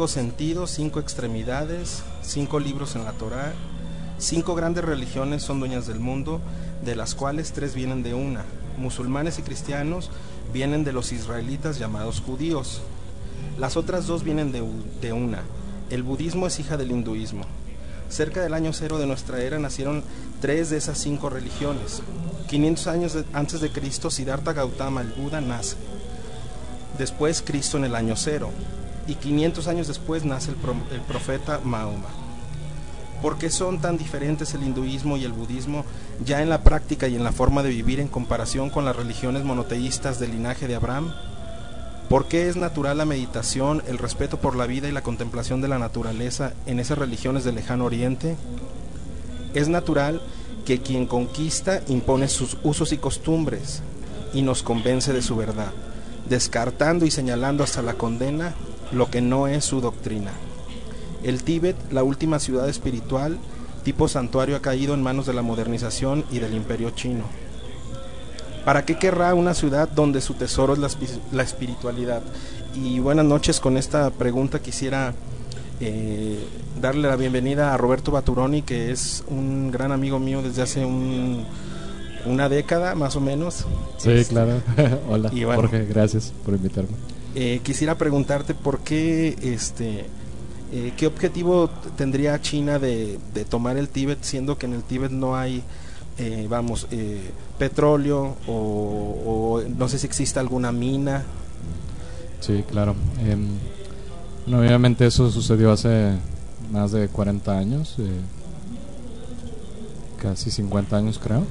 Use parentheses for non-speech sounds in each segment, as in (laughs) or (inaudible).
Cinco sentidos, cinco extremidades, cinco libros en la Torá, cinco grandes religiones son dueñas del mundo, de las cuales tres vienen de una. Musulmanes y cristianos vienen de los israelitas llamados judíos. Las otras dos vienen de, una. El budismo es hija del hinduismo. Cerca del año cero de nuestra era nacieron tres de esas cinco religiones. 500 años antes de Cristo, Siddhartha Gautama, el Buda, nace después Cristo en el año cero y 500 años después nace el, pro- el profeta Mahoma. ¿Por qué son tan diferentes el hinduismo y el budismo ya en la práctica y en la forma de vivir en comparación con las religiones monoteístas del linaje de Abraham? ¿Por qué es natural la meditación, el respeto por la vida y la contemplación de la naturaleza en esas religiones del lejano oriente? Es natural que quien conquista impone sus usos y costumbres y nos convence de su verdad, descartando y señalando hasta la condena lo que no es su doctrina. El Tíbet, la última ciudad espiritual, tipo santuario, ha caído en manos de la modernización y del imperio chino. ¿Para qué querrá una ciudad donde su tesoro es la, espi- la espiritualidad? Y buenas noches, con esta pregunta quisiera eh, darle la bienvenida a Roberto Baturoni, que es un gran amigo mío desde hace un- una década más o menos. Sí, claro. (laughs) Hola, y bueno. Jorge, gracias por invitarme. Eh, quisiera preguntarte por qué, este, eh, qué objetivo tendría China de, de tomar el Tíbet, siendo que en el Tíbet no hay, eh, vamos, eh, petróleo o, no sé si existe alguna mina. Sí, claro. Em, bueno, obviamente eso sucedió hace más de 40 años, eh, casi 50 años creo.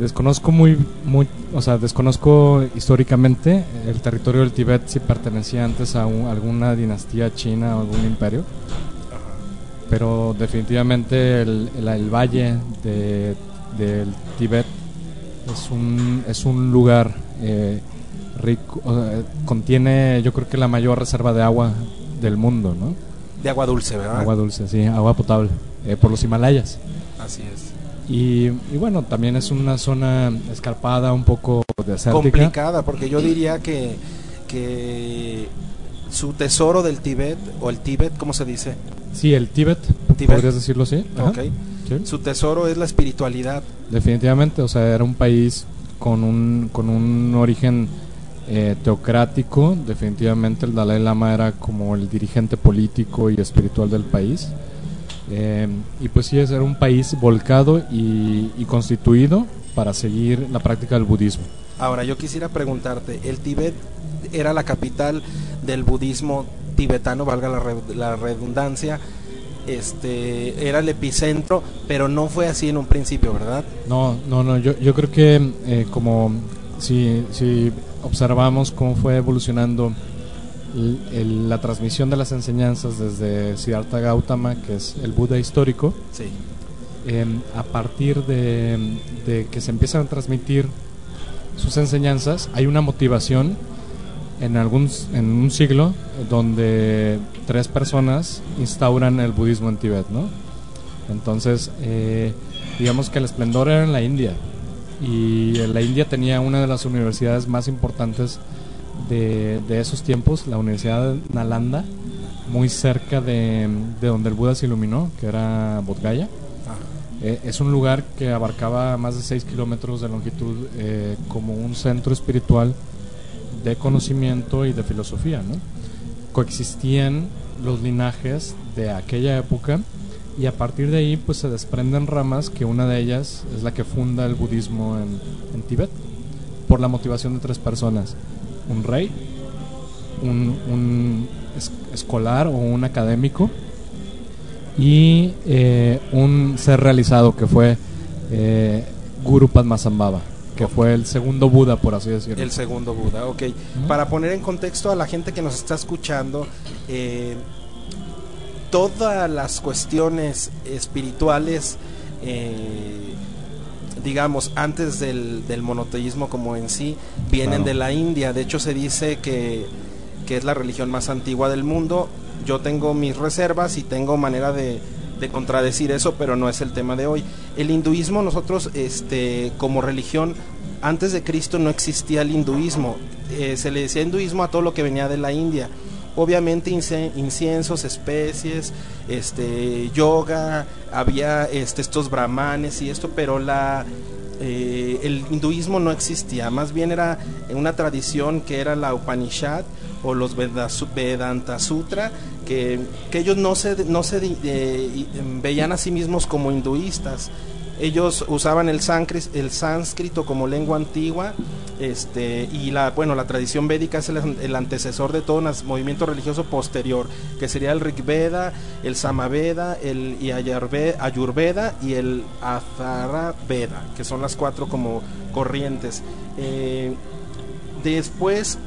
Desconozco muy, muy, o sea, desconozco históricamente el territorio del Tíbet si pertenecía antes a un- alguna dinastía china o algún imperio. pero definitivamente el, el- el valle de- del Tíbet es un, es un lugar eh, rico, contiene yo creo que la mayor reserva de agua del mundo, ¿no? De agua dulce, ¿verdad? Agua dulce, sí, agua potable, eh, por los Himalayas. Así es. Y, y bueno, también es una zona escarpada, un poco desértica. Complicada, porque yo diría que, que su tesoro del Tíbet, o el Tíbet, ¿cómo se dice? Sí, el Tíbet, Tíbet. podrías decirlo así. Ajá, Ok. sí. Su tesoro es la espiritualidad. Definitivamente, o sea, era un país con un, con un origen eh, teocrático. Definitivamente el Dalai Lama era como el dirigente político y espiritual del país. Eh, y pues sí, es- un país volcado y, y constituido para seguir la práctica del budismo. Ahora, yo quisiera preguntarte, ¿el Tíbet era la capital del budismo tibetano, valga la, re- la redundancia? Este, era el epicentro, pero no fue así en un principio, ¿verdad? No, no, no, yo, yo creo que eh, como si, si observamos cómo fue evolucionando el- la transmisión de las enseñanzas desde Siddhartha Gautama, que es el Buda histórico, Sí. eh, a partir de, de que se empiezan a transmitir sus enseñanzas, hay una motivación en, algún, en un siglo donde tres personas instauran el budismo en Tíbet, ¿no? Entonces, eh, digamos que el esplendor era en la India y la India tenía una de las universidades más importantes de, de esos tiempos, la Universidad de Nalanda, muy cerca de, de donde el Buda se iluminó, que era Bodh Gaya. Ah, Eh, es un lugar que abarcaba más de 6 kilómetros de longitud eh, como un centro espiritual de conocimiento y de filosofía. ¿no? Coexistían los linajes de aquella época y a partir de ahí pues se desprenden ramas que una de ellas es la que funda el budismo en, en Tíbet por la motivación de tres personas un rey un, un es- escolar o un académico y eh, un ser realizado que fue eh, Guru Padmasambhava que fue el segundo Buda por así decirlo El segundo Buda, ok. Para poner en contexto a la gente que nos está escuchando, eh, todas las cuestiones espirituales, eh, digamos, antes del, del monoteísmo como en sí, vienen Claro. de la India. De hecho, se dice que, que es la religión más antigua del mundo. Yo tengo mis reservas y tengo manera de, de contradecir eso, pero no es el tema de hoy. El hinduismo, nosotros, este, como religión, antes de Cristo no existía el hinduismo. Eh, se le decía hinduismo a todo lo que venía de la India. Obviamente inciensos, especies, este, yoga, había este, estos brahmanes y esto, pero la, eh, el hinduismo no existía, más bien era una tradición que era la Upanishad o los Vedanta Sutra, que, que ellos no se, no se eh, em, veían a sí mismos como hinduistas. Ellos usaban el, sánscri- el sánscrito como lengua antigua este, y la, bueno, la tradición védica es el, antecesor de todo un movimiento religioso posterior, que sería el Rig Veda, el Samaveda, el Ayurveda y el Veda, que son las cuatro como corrientes. Eh, después,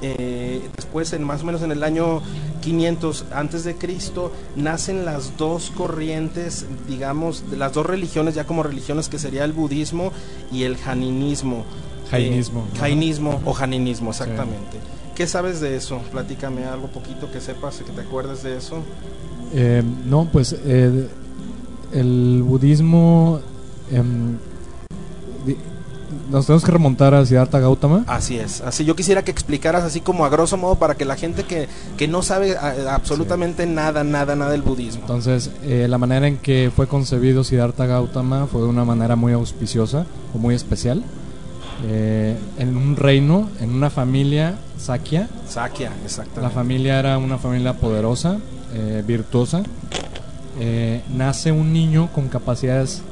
eh, después en más o menos en el año 500 antes de Cristo nacen las dos corrientes, digamos, de las dos religiones ya como religiones que sería el budismo y el janinismo. Jainismo, Eh, ¿no? jainismo o janinismo, exactamente. ¿Qué sabes de eso? Platícame algo poquito que sepas, que te acuerdes de eso. Eh, no, pues eh, el budismo. Nos tenemos que remontar a Siddhartha Gautama. Así es, así yo quisiera que explicaras así como a grosso modo para que la gente que, que no sabe a- absolutamente nada, nada, nada del budismo. Entonces, eh, la manera en que fue concebido Siddhartha Gautama fue de una manera muy auspiciosa o muy especial. Eh, en un reino, en una familia Sakya. Sakya, exactamente. La familia era una familia poderosa, eh, virtuosa. Nace un niño con capacidades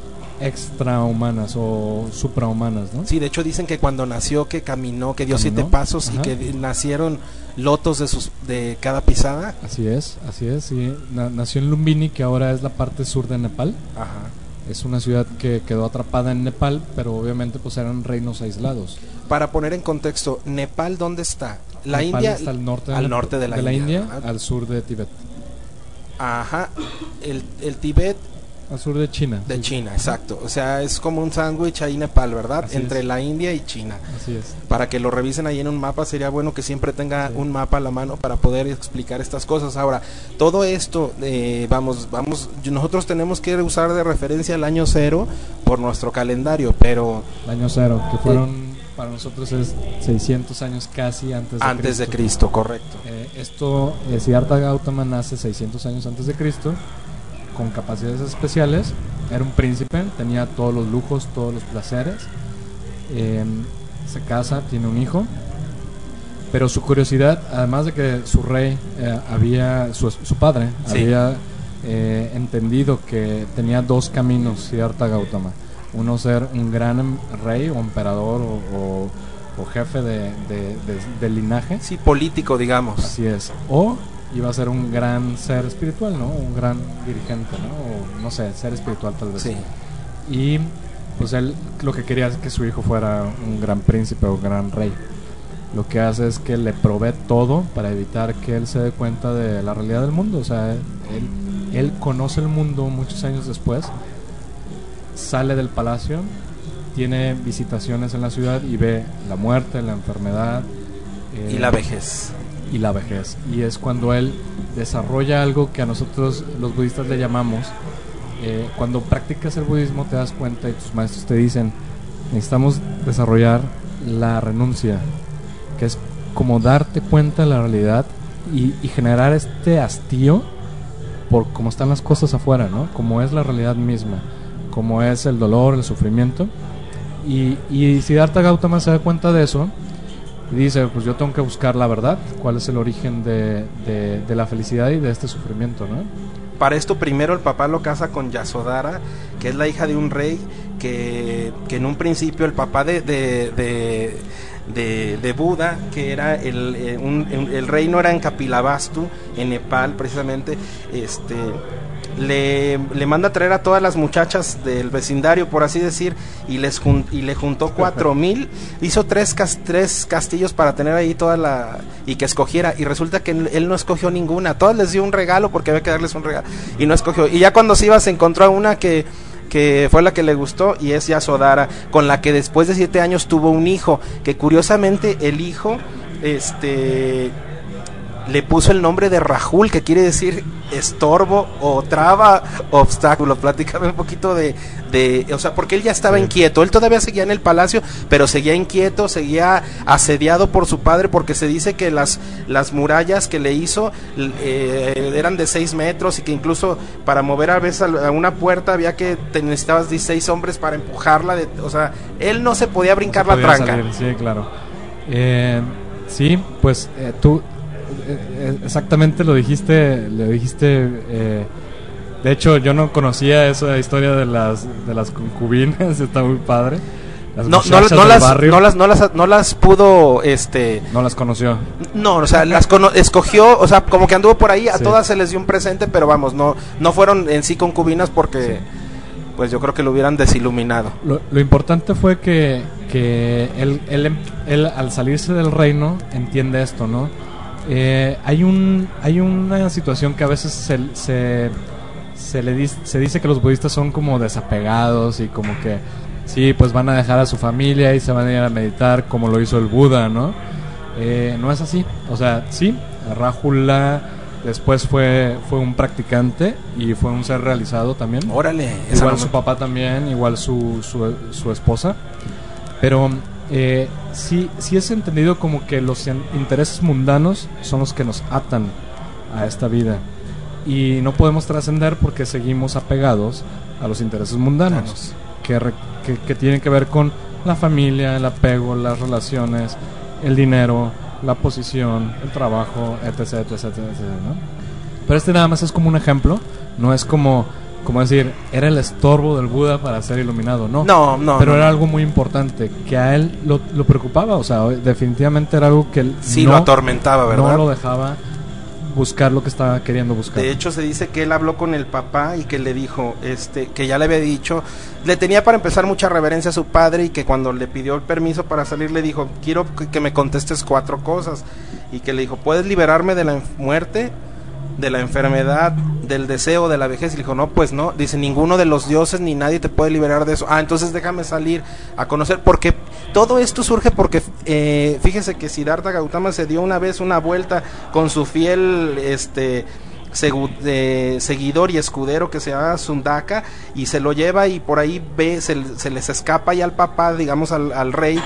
extrahumanas o suprahumanas, ¿no? Sí, de hecho dicen que cuando nació que caminó, que dio Caminó, siete pasos y que nacieron lotos de sus de cada pisada. Así es, así es. sí. Na- nació en Lumbini, que ahora es la parte sur de Nepal. Ajá. Es una ciudad que quedó atrapada en Nepal, pero obviamente pues eran reinos aislados. Para poner en contexto, Nepal dónde está? La Nepal India está al norte de, al norte de la, India, al sur de Tíbet, Ajá. El, el Tíbet al sur de China. de China, exacto. O sea, es como un sándwich ahí Nepal, ¿verdad? Así Entre es. la India y China. Así es. Para que lo revisen ahí en un mapa, sería bueno que siempre tenga Sí. un mapa a la mano para poder explicar estas cosas. Ahora, todo esto, eh, vamos, vamos, nosotros tenemos que usar de referencia el año cero por nuestro calendario, pero El año cero, que fueron para nosotros es 600 años casi antes de antes de Cristo. Cristo, correcto. Eh, esto, eh, Siddhartha Gautama nace 600 años antes de Cristo, con capacidades especiales. Era un príncipe, tenía todos los lujos, todos los placeres. Eh, se casa, tiene un hijo. Pero su curiosidad, además de que su rey eh, había, su, su padre Sí. había eh, entendido que tenía dos caminos, Siddhartha Gautama. Uno ser un gran rey o emperador o, o- o jefe de, de- linaje. Sí, político, digamos. Así es. O iba a ser un gran ser espiritual, ¿no? Un gran dirigente, ¿no? O no sé, ser espiritual tal vez. Sí. Y pues él lo que quería es que su hijo fuera un gran príncipe o un gran rey. Lo que hace es que le provee todo para evitar que él se dé cuenta de la realidad del mundo. O sea, él, él conoce el mundo muchos años después, sale del palacio, tiene visitaciones en la ciudad y ve la muerte, la enfermedad. Y eh, la vejez. Y la vejez. Y es cuando él desarrolla algo que a nosotros los budistas le llamamos, eh, cuando practicas el budismo te das cuenta y tus maestros te dicen, necesitamos desarrollar la renuncia, que es como darte cuenta de la realidad y, y generar este hastío por cómo están las cosas afuera, ¿no? Como es la realidad misma, como es el dolor, el sufrimiento. Y, y Siddhartha Gautama se da cuenta de eso y dice, pues yo tengo que buscar la verdad, cuál es el origen de, de- la felicidad y de este sufrimiento, ¿no? para esto primero el papá lo casa con Yasodhara, que es la hija de un rey que, que en un principio el papá de, de, de, Buda, que era el, eh, un- el reino era en Kapilavastu, en Nepal precisamente, este le, le manda a traer a todas las muchachas del vecindario, por así decir, y les jun- y le juntó cuatro mil, hizo tres, cas- tres castillos para tener ahí toda la y que escogiera, y resulta que él, no escogió ninguna, todas les dio un regalo porque había que darles un regalo, y no escogió, y ya cuando se iba se encontró a una que que fue la que le gustó y es Yasodhara, con la que después de siete años tuvo un hijo, que curiosamente el hijo, este, le puso el nombre de Rahul, que quiere decir estorbo o traba, obstáculo. Platícame un poquito de, de o sea, porque él ya estaba Sí. inquieto, él todavía seguía en el palacio, pero seguía inquieto, seguía asediado por su padre, porque se dice que las, las murallas que le hizo eh, eran de 6 metros y que incluso para mover a veces a una puerta había que te necesitabas 16 hombres para empujarla, de, o sea, él no se podía brincar No la podía tranca. salir, sí, claro. Eh, sí, pues eh, tú exactamente lo dijiste, lo dijiste. eh, de hecho, yo no conocía esa historia de las de las concubinas, (laughs) está muy padre. Las No, no, no las, barrio, no las, no las, no las pudo, este, no las conoció. No, o sea, las cono- escogió, o sea, como que anduvo por ahí, a Sí. todas se les dio un presente, pero vamos, no no fueron en sí concubinas porque pues yo creo que lo hubieran desiluminado. Lo, lo importante fue que, que él, él, em- él, al salirse del reino entiende esto, ¿no? Eh, hay, un, hay una situación que a veces se, se, se le dis- se dice que los budistas son como desapegados y como que sí, pues van a dejar a su familia y se van a ir a meditar como lo hizo el Buda, ¿no? Eh, no es así. O sea, sí, Rahula después fue, fue un practicante y fue un ser realizado también. Órale, Igual no su papá también, igual su, su, su esposa. Pero eh, sí, sí es entendido como que los in- intereses mundanos son los que nos atan a esta vida. Y no podemos trascender porque seguimos apegados a los intereses mundanos, que, re- que, que tienen que ver con la familia, el apego, las relaciones, el dinero, la posición, el trabajo, etc. etc, etc, etc, ¿no? Pero este nada más es como un ejemplo, no es como, como decir, era el estorbo del Buda para ser iluminado, no. No, no. Pero no, era no. algo muy importante, que a él lo, lo preocupaba, o sea, definitivamente era algo que él Sí no, lo atormentaba, ¿verdad? no lo dejaba buscar lo que estaba queriendo buscar. De hecho se dice que él habló con el papá y que le dijo, este, que ya le había dicho, le tenía para empezar mucha reverencia a su padre y que cuando le pidió el permiso para salir le dijo, quiero que, me contestes cuatro cosas y que le dijo, puedes liberarme de la muerte, de la enfermedad, del deseo, de la vejez. Y le dijo, no, pues no. Dice, ninguno de los dioses ni nadie te puede liberar de eso. Ah, entonces déjame salir a conocer. Porque todo esto surge porque, eh, fíjese que Siddhartha Gautama se dio una vez una vuelta con su fiel, este eh, seguidor y escudero que se llama Sundaka y se lo lleva y por ahí ve, se, se les escapa ya al papá, digamos al rey,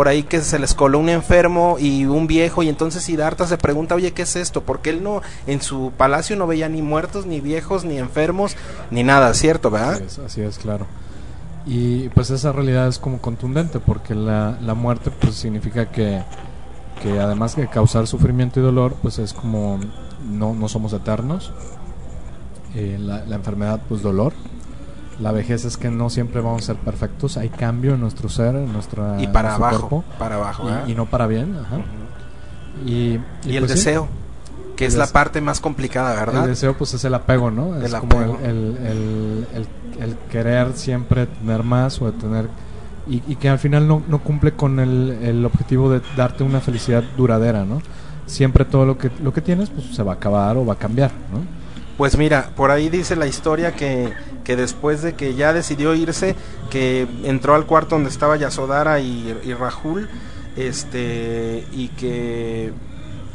por ahí que se les coló un enfermo y un viejo y entonces Siddhartha se pregunta, oye, ¿qué es esto? Porque él no, en su palacio no veía ni muertos, ni viejos, ni enfermos, ni nada, ¿cierto? ¿Verdad? Así es, así es, claro. Y pues esa realidad es como contundente porque la, la muerte pues significa que, que además de causar sufrimiento y dolor pues es como no, no somos eternos. Eh, la, la enfermedad pues dolor. La vejez es que no siempre vamos a ser perfectos, hay cambio en nuestro ser, en nuestra Y para nuestro abajo, cuerpo, para abajo, y, y no para bien. ajá. Y, Y el pues, sí, deseo, que El es la parte más complicada, ¿verdad? El deseo pues es el apego, ¿no? El es como apego. el, el, el- el- el querer siempre tener más o de tener... Y, y que al final no, no cumple con el, el objetivo de darte una felicidad duradera, ¿no? Siempre todo lo que, lo que tienes pues se va a acabar o va a cambiar, ¿no? Pues mira, por ahí dice la historia que, que después de que ya decidió irse, que entró al cuarto donde estaba Yasodara y, y Rahul, este, y que,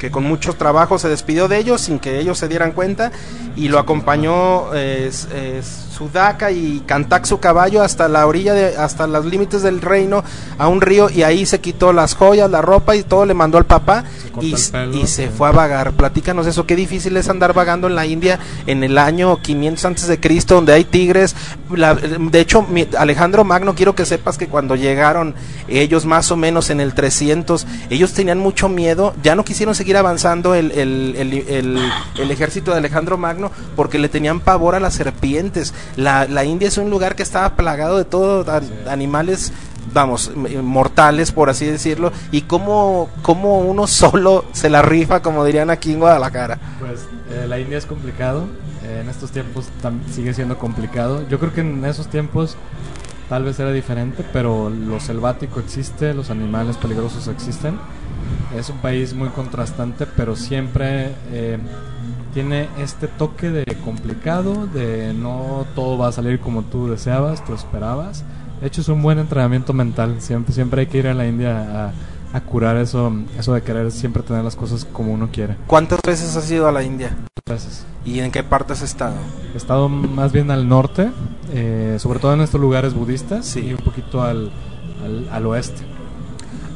que con muchos trabajos se despidió de ellos sin que ellos se dieran cuenta, y lo acompañó eh, eh, Sudaka y Kantak su caballo hasta la orilla, de, hasta los límites del reino, a un río, y ahí se quitó las joyas, la ropa y todo le mandó al papá, y, pelo, se fue a vagar. Platícanos eso, qué difícil es andar vagando en la India en el año 500 antes de Cristo, donde hay tigres. La- de hecho, mi- Alejandro Magno, quiero que sepas que cuando llegaron ellos más o menos en el 300, ellos tenían mucho miedo, ya no quisieron seguir seguir avanzando el, el- el- ejército de Alejandro Magno porque le tenían pavor a las serpientes. La, la India es un lugar que estaba plagado de todo a- animales vamos, mortales por así decirlo, y cómo, cómo uno (laughs) solo se la rifa, como dirían aquí en Guadalajara. Pues eh, la India es complicado, eh, en estos tiempos sigue siendo complicado. Yo creo que en esos tiempos tal vez era diferente, pero lo selvático existe, los animales peligrosos existen. Es un país muy contrastante, pero siempre eh, tiene este toque de complicado, de no todo va a salir como tú deseabas, tú esperabas. De hecho es un buen entrenamiento mental, siempre, siempre hay que ir a la India a, a curar eso, eso de querer siempre tener las cosas como uno quiere. ¿Cuántas veces has ido a la India? ¿Y en qué parte has estado? He estado más bien al norte, eh, sobre todo en estos lugares budistas Sí. y un poquito al, al, al oeste.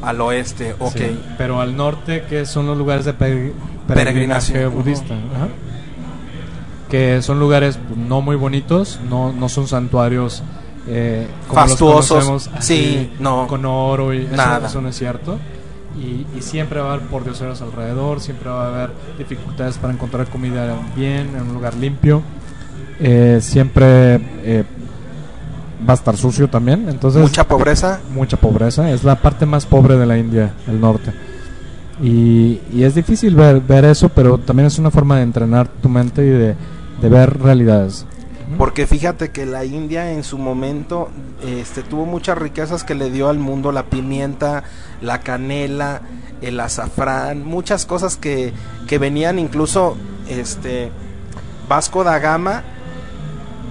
Al oeste, ok. Sí, Pero al norte, que son los lugares de peregr- peregrinaje Peregrinación, budista. ajá. Que son lugares no muy bonitos, no, no son santuarios eh, como los Fastuosos, conocemos, así, sí, no. con oro y eso, Nada. eso no es cierto. Y, y siempre va a haber pordioseros alrededor, siempre va a haber dificultades para encontrar comida bien, en un lugar limpio. Eh, siempre eh, va a estar sucio también, entonces Mucha pobreza. mucha pobreza. Es la parte más pobre de la India, el norte. Y, y es difícil ver, ver eso, pero también es una forma de entrenar tu mente y de, de ver realidades. Porque fíjate que la India en su momento este, tuvo muchas riquezas que le dio al mundo, la pimienta, la canela, el azafrán, muchas cosas que, que venían incluso este, Vasco da Gama.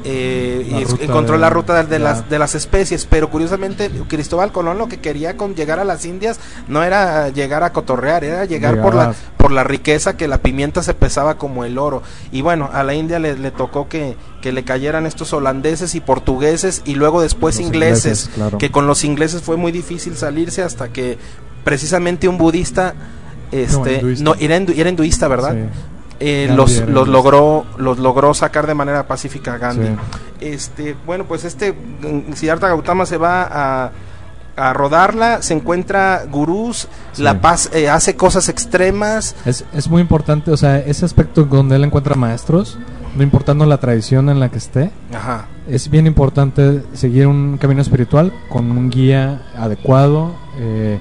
Eh, y es- encontró de- la ruta de, las, de las especies, pero curiosamente Cristóbal Colón lo que quería con llegar a las Indias no era llegar a cotorrear, era llegar por la, por la riqueza que la pimienta se pesaba como el oro. Y bueno, a la India le, le tocó que, que le cayeran estos holandeses y portugueses y luego después Los ingleses, ingleses, claro. que con los ingleses fue muy difícil salirse hasta que precisamente un budista este hinduista. no era, hindu- era hinduista, ¿verdad? Sí. Eh, Gandhi los, los logró los logró sacar de manera pacífica a Gandhi. Sí. Este, bueno, pues este mm, Siddhartha Gautama se va a, a rodarla, se encuentra gurús, Sí. la paz eh, hace cosas extremas, Es, es muy importante, o sea, ese aspecto donde él encuentra maestros, no importando la tradición en la que esté, Ajá. es bien importante seguir un camino espiritual con un guía adecuado, eh,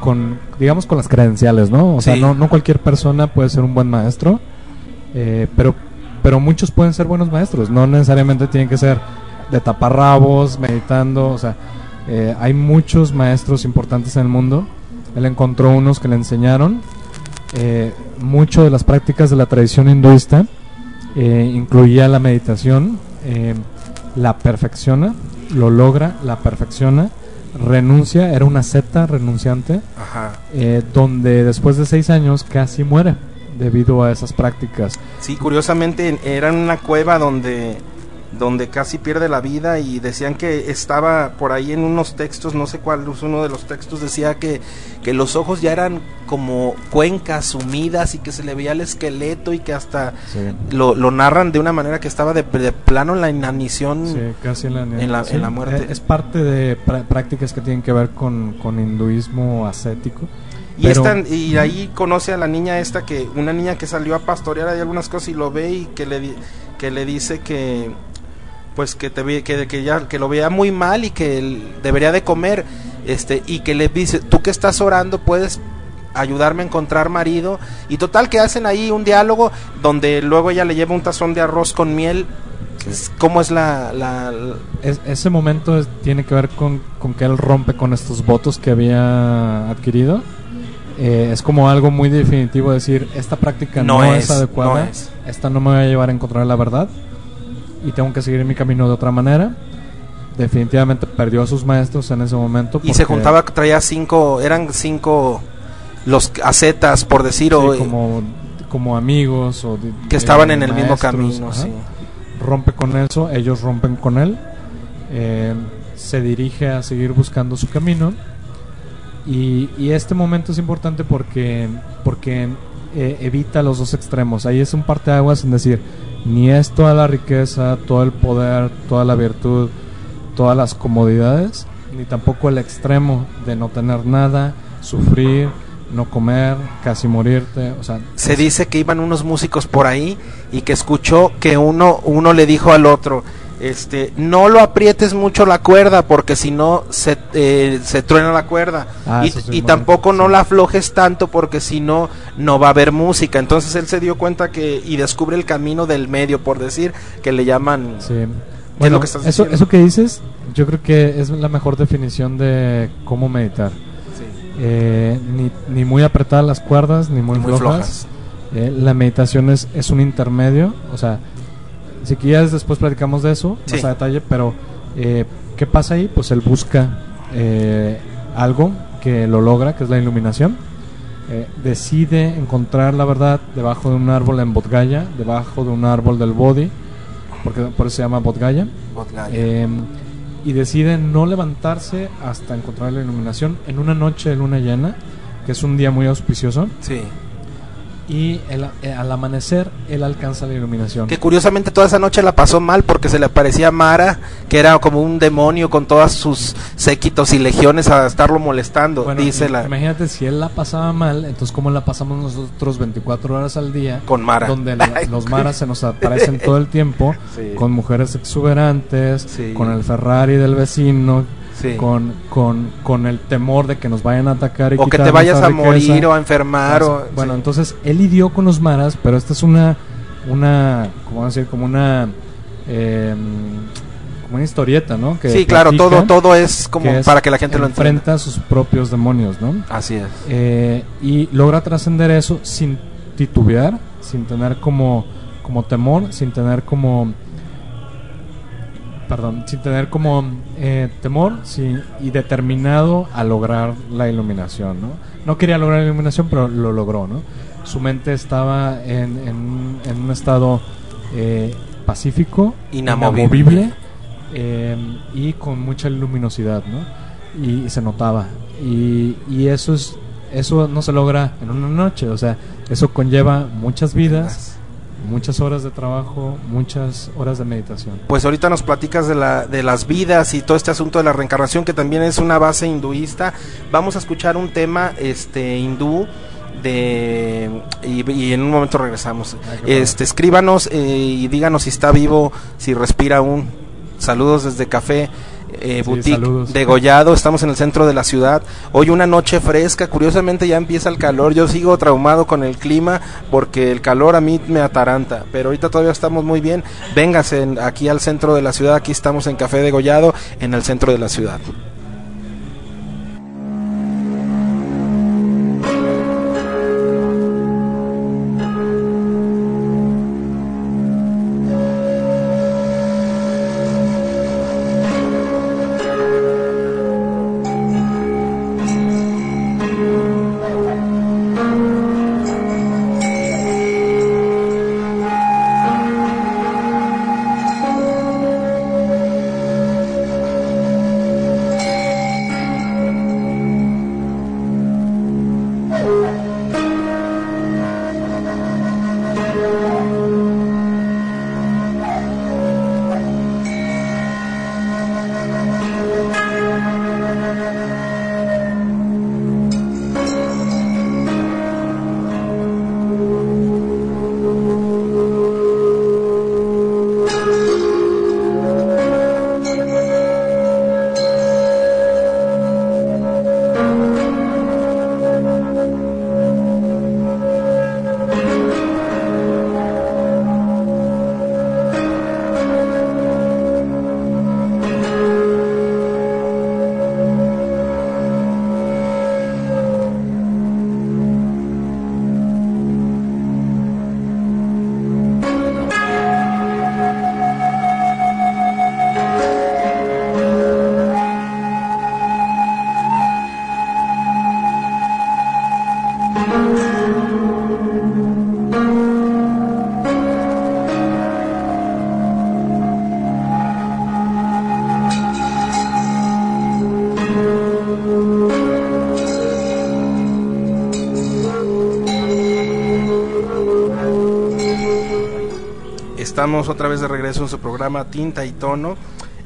con, digamos, con las credenciales, ¿no? O sea, no, no cualquier persona puede ser un buen maestro, eh, pero, pero muchos pueden ser buenos maestros, no necesariamente tienen que ser de taparrabos, meditando, o sea, eh, hay muchos maestros importantes en el mundo, él encontró unos que le enseñaron eh, mucho de las prácticas de la tradición hinduista, eh, incluía la meditación, eh, la perfecciona, lo logra, la perfecciona, renuncia, era una seta renunciante, Ajá. eh, donde después de seis años casi muere debido a esas prácticas. Sí, curiosamente en- era en una cueva donde donde casi pierde la vida y decían que estaba por ahí en unos textos, no sé cuál, uno de los textos decía que, que los ojos ya eran como cuencas sumidas y que se le veía el esqueleto y que hasta lo, lo narran de una manera que estaba de, de plano en la inanición. Sí, casi en la, En la- en la muerte. eh, Es parte de prá- prácticas que tienen que ver con, con hinduismo ascético. Y, Pero- esta- y ahí conoce a la niña esta que una niña que salió a pastorear ahí algunas cosas y lo ve y que le que le dice que pues que te que, que ya que lo vea muy mal y que él debería de comer este y que le dice tú que estás orando puedes ayudarme a encontrar marido y total que hacen ahí un diálogo donde luego ella le lleva un tazón de arroz con miel cómo es la, la- la- Es- ese momento es- tiene que ver con, con que él rompe con estos votos que había adquirido. Eh, es como algo muy definitivo decir, esta práctica no, No es, es, adecuada, no es. esta no me va a llevar a encontrar la verdad y tengo que seguir mi camino de otra manera. Definitivamente perdió a sus maestros en ese momento. y se juntaba traía cinco eran cinco los acetas por decir sí, o como, como amigos o de- que estaban en el mismo camino ajá. sí. rompe con eso, ellos rompen con él, eh, se dirige a seguir buscando su camino y, y este momento es importante porque, porque eh, evita los dos extremos, ahí es un parteaguas en decir, ni es toda la riqueza, todo el poder, toda la virtud, todas las comodidades, ni tampoco el extremo de no tener nada, sufrir, no comer, casi morirte, o sea, Se dice que iban unos músicos por ahí y que escuchó que uno, uno le dijo al otro, este, no lo aprietes mucho la cuerda porque si no se, eh, se truena la cuerda Ah, y, sí, tampoco no sí. la aflojes tanto porque si no no va a haber música. Entonces él se dio cuenta que y descubre el camino del medio por decir que le llaman Sí. es Bueno, lo que eso, eso que dices, yo creo que es la mejor definición de cómo meditar. Eh, ni, ni muy apretadas las cuerdas, ni muy, muy flojas. flojas. Eh, la meditación es, es un intermedio, o sea, si quieres después platicamos de eso Sí. más a detalle, pero eh, ¿qué pasa ahí? Pues él busca eh, algo que lo logra, que es la iluminación. Eh, decide encontrar la verdad debajo de un árbol en Bodgaya, debajo de un árbol del Bodhi, porque por eso se llama Bodgaya. Eh, y decide no levantarse hasta encontrar la iluminación en una noche de luna llena, que es un día muy auspicioso, Sí. Y el- eh, al amanecer él alcanza la iluminación. Que curiosamente toda esa noche la pasó mal porque se le aparecía Mara, que era como un demonio con todas sus séquitos y legiones a estarlo molestando, Bueno, dice la Imagínate si él la pasaba mal, entonces cómo la pasamos nosotros 24 horas al día, con Mara. donde (laughs) la- los maras se nos aparecen todo el tiempo, (laughs) Sí. con mujeres exuberantes, Sí. con el Ferrari del vecino, Sí. con, con, con el temor de que nos vayan a atacar y o que te vayas a riqueza. morir o a enfermar o Bueno, sí. entonces él lidió con los maras, pero esta es una, una, ¿cómo decir? Como una, eh, como una historieta, ¿no? Que sí, claro, todo todo es como que es- para que la gente lo entienda. enfrenta a sus propios demonios, ¿no? Así es. Eh, y logra trascender eso sin titubear, sin tener como, como temor, sin tener como, perdón, sin tener como eh, temor sí, y determinado a lograr la iluminación, ¿no? No quería lograr la iluminación, pero lo logró, ¿no? Su mente estaba en, en- en un estado eh, pacífico, Inamovible. eh, y con mucha luminosidad, ¿no? Y, se notaba. Y, y eso es eso no se logra en una noche, o sea, eso conlleva muchas vidas, muchas horas de trabajo, muchas horas de meditación. Pues ahorita nos platicas de, la, de las vidas y todo este asunto de la reencarnación que también es una base hinduista. Vamos a escuchar un tema este hindú de y, y en un momento regresamos. Ah. Este escríbanos eh, y díganos si está vivo, si respira aún. Saludos desde Café eh, Sí, Boutique saludos. Degollado. Estamos en el centro de la ciudad. Hoy una noche fresca. Curiosamente ya empieza el calor. Yo sigo traumado con el clima porque el calor a mí me ataranta. Pero ahorita todavía estamos muy bien. Véngase aquí al centro de la ciudad. Aquí estamos en Café Degollado, en el centro de la ciudad. Estamos otra vez de regreso en su programa Tinta y Tono.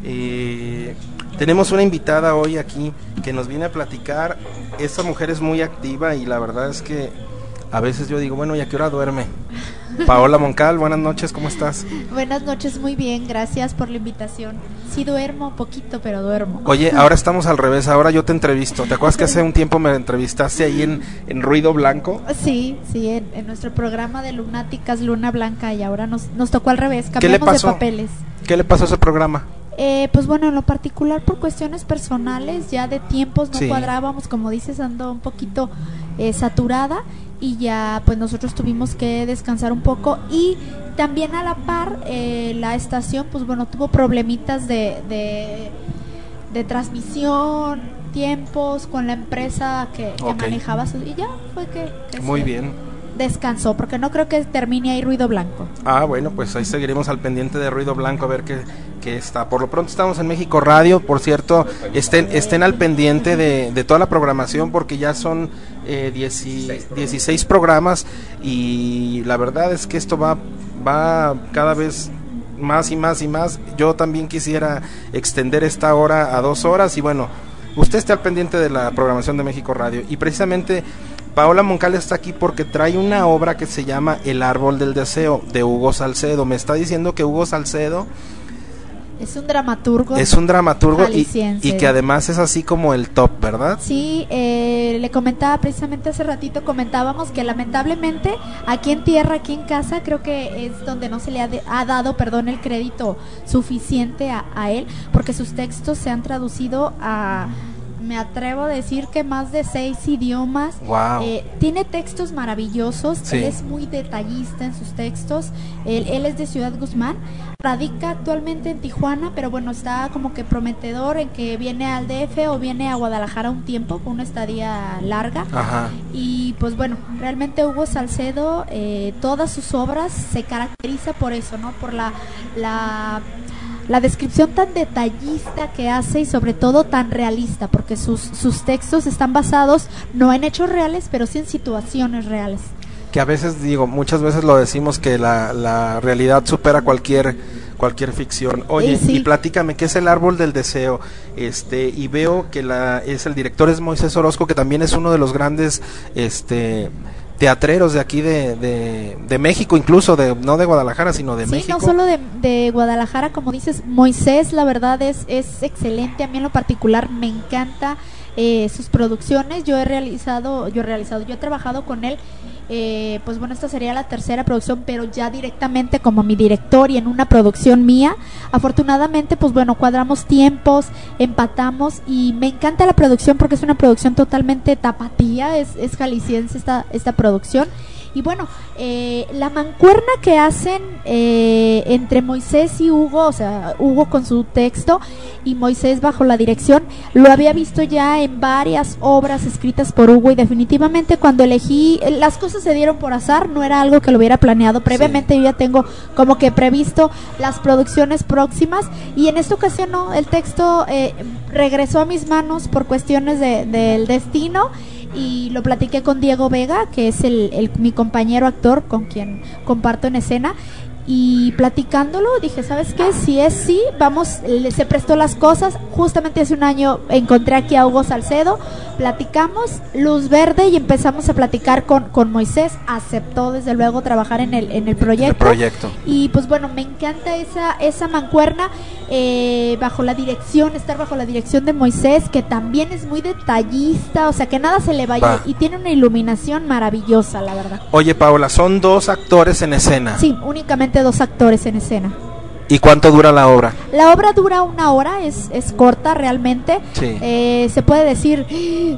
Eh, Tenemos una invitada hoy aquí que nos viene a platicar. Esta mujer es muy activa y la verdad es que a veces yo digo, bueno, ¿y a qué hora duerme? (laughs) Paola Moncal, buenas noches, ¿cómo estás? Buenas noches, muy bien, gracias por la invitación. Sí duermo poquito, pero duermo. Oye, ahora estamos al revés, ahora yo te entrevisto. ¿Te acuerdas que hace un tiempo me entrevistaste ahí en, en Ruido Blanco? Sí, sí, en, en nuestro programa de Lunáticas Luna Blanca y ahora nos, nos tocó al revés, ¿Qué le cambiamos de pasó? papeles. ¿Qué le pasó a ese programa? Eh, pues bueno, en lo particular por cuestiones personales, ya de tiempos no Sí. cuadrábamos, como dices, ando un poquito eh, saturada y ya pues nosotros tuvimos que descansar un poco y también a la par eh, la estación pues bueno tuvo problemitas de, de, de transmisión, tiempos con la empresa que, manejaba su- y ya fue que, que Muy se bien. descansó porque no creo que termine ahí ruido blanco. Ah, bueno, pues ahí seguiremos al pendiente de Ruido Blanco a ver qué, qué está. Por lo pronto estamos en México Radio, por cierto, estén, estén al pendiente de, de toda la programación porque ya son eh, 10 16 programas y la verdad es que esto va, va cada vez más y más y más. Yo también quisiera extender esta hora a dos horas y bueno, usted esté al pendiente de la programación de México Radio y precisamente Paola Moncal está aquí porque trae una obra que se llama El árbol del deseo de Hugo Salcedo. Me está diciendo que Hugo Salcedo Es un dramaturgo. es un dramaturgo y, que además es así como el top, ¿verdad? Sí, eh, le comentaba precisamente hace ratito, comentábamos que lamentablemente aquí en tierra, aquí en casa, creo que es donde no se le ha, de- ha dado, perdón, el crédito suficiente a, a él, porque sus textos se han traducido a, me atrevo a decir que más de seis idiomas. Wow. Eh, tiene textos maravillosos, Sí. él es muy detallista en sus textos, él, él es de Ciudad Guzmán, radica actualmente en Tijuana, pero bueno, está como que prometedor en que viene al DF o viene a Guadalajara un tiempo, con una estadía larga. Ajá. Y pues bueno, realmente Hugo Salcedo, eh, todas sus obras se caracteriza por eso, ¿no? Por la, la, la descripción tan detallista que hace y sobre todo tan realista, porque sus, sus textos están basados no en hechos reales, pero sí en situaciones reales. Que a veces digo, muchas veces lo decimos que la, la realidad supera cualquier cualquier ficción. Oye, sí. y platícame, ¿qué es el árbol del deseo? Este, y veo que la es el director es Moisés Orozco, que también es uno de los grandes este teatreros de aquí de, de, de México, incluso de no de Guadalajara, sino de sí, México. no solo de, de Guadalajara, como dices, Moisés, la verdad es, es excelente. A mí en lo particular me encanta eh, sus producciones. Yo he realizado, yo he realizado, yo he trabajado con él. Eh, pues bueno, esta sería la tercera producción, pero ya directamente como mi director y en una producción mía. Afortunadamente, pues bueno, cuadramos tiempos, empatamos y me encanta la producción porque es una producción totalmente tapatía, es, es jalisciense esta, esta producción. Y bueno, eh, la mancuerna que hacen eh, entre Moisés y Hugo, o sea, Hugo con su texto y Moisés bajo la dirección, lo había visto ya en varias obras escritas por Hugo y definitivamente cuando elegí, eh, las cosas se dieron por azar, no era algo que lo hubiera planeado. Previamente, yo ya tengo como que previsto las producciones próximas y en esta ocasión no, el texto eh, regresó a mis manos por cuestiones de- del destino y lo platiqué con Diego Vega, que es el, mi compañero actor con quien comparto en escena. Y platicándolo dije, ¿sabes qué? Si es sí, vamos, le- se prestó las cosas. Justamente hace un año encontré aquí a Hugo Salcedo, platicamos, luz verde y empezamos a platicar con, con Moisés. Aceptó desde luego trabajar en el, en el el proyecto. proyecto. Y pues bueno, me encanta esa, esa mancuerna eh, bajo la dirección, estar bajo la dirección de Moisés, que también es muy detallista, o sea, que nada se le vaya Va. y tiene una iluminación maravillosa, la verdad. Oye, Paola, son dos actores en escena. Sí, únicamente dos actores en escena. ¿Y cuánto dura la obra? La obra dura una hora, es, es corta realmente. Sí. Eh, se puede decir,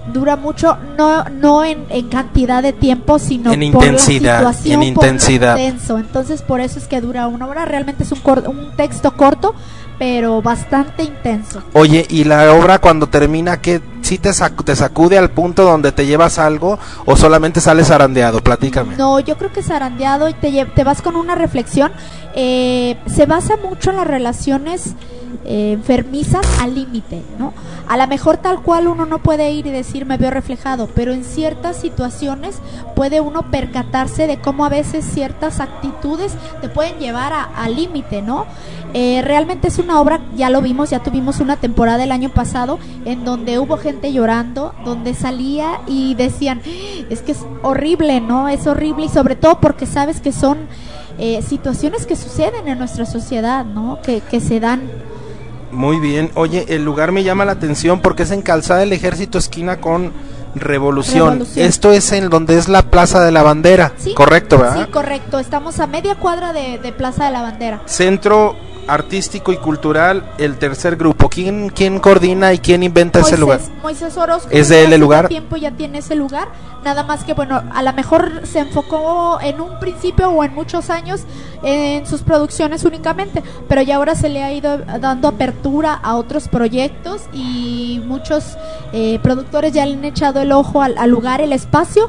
(gasps) dura mucho, no, no en, en cantidad de tiempo, sino En por intensidad, la situación, en por intensidad. intenso. Entonces, por eso es que dura una hora. Realmente es un, cor- un texto corto, pero bastante intenso. Oye, ¿y la obra cuando termina, qué sí te, sac- te sacude al punto donde te llevas algo o solamente sales zarandeado? Platícame. No, yo creo que zarandeado y te, te vas con una reflexión. eh, se basa mucho en las relaciones eh, enfermizas al límite, ¿no? A lo mejor tal cual uno no puede ir y decir me veo reflejado, pero en ciertas situaciones puede uno percatarse de cómo a veces ciertas actitudes te pueden llevar al límite, ¿no? Eh, realmente es una obra, ya lo vimos, ya tuvimos una temporada el año pasado en donde hubo gente llorando, donde salía y decían, es que es horrible, ¿no? Es horrible y sobre todo porque sabes que son eh, situaciones que suceden en nuestra sociedad, ¿no? Que, que se dan. Muy bien. Oye, el lugar me llama la atención porque es en Calzada del Ejército, esquina con Revolución. Revolución. Esto es en donde es la Plaza de la Bandera. ¿Sí? Correcto, ¿verdad? Sí, correcto. Estamos a media cuadra de, de Plaza de la Bandera. Centro Artístico y Cultural, el tercer grupo. ¿Quién, quién coordina y quién inventa ese lugar? Moisés Orozco. ¿Es de él el lugar? tiempo ya tiene ese lugar. Nada más que, bueno, a lo mejor se enfocó en un principio o en muchos años en sus producciones únicamente, pero ya ahora se le ha ido dando apertura a otros proyectos y muchos eh, productores ya le han echado el ojo al, al lugar, el espacio.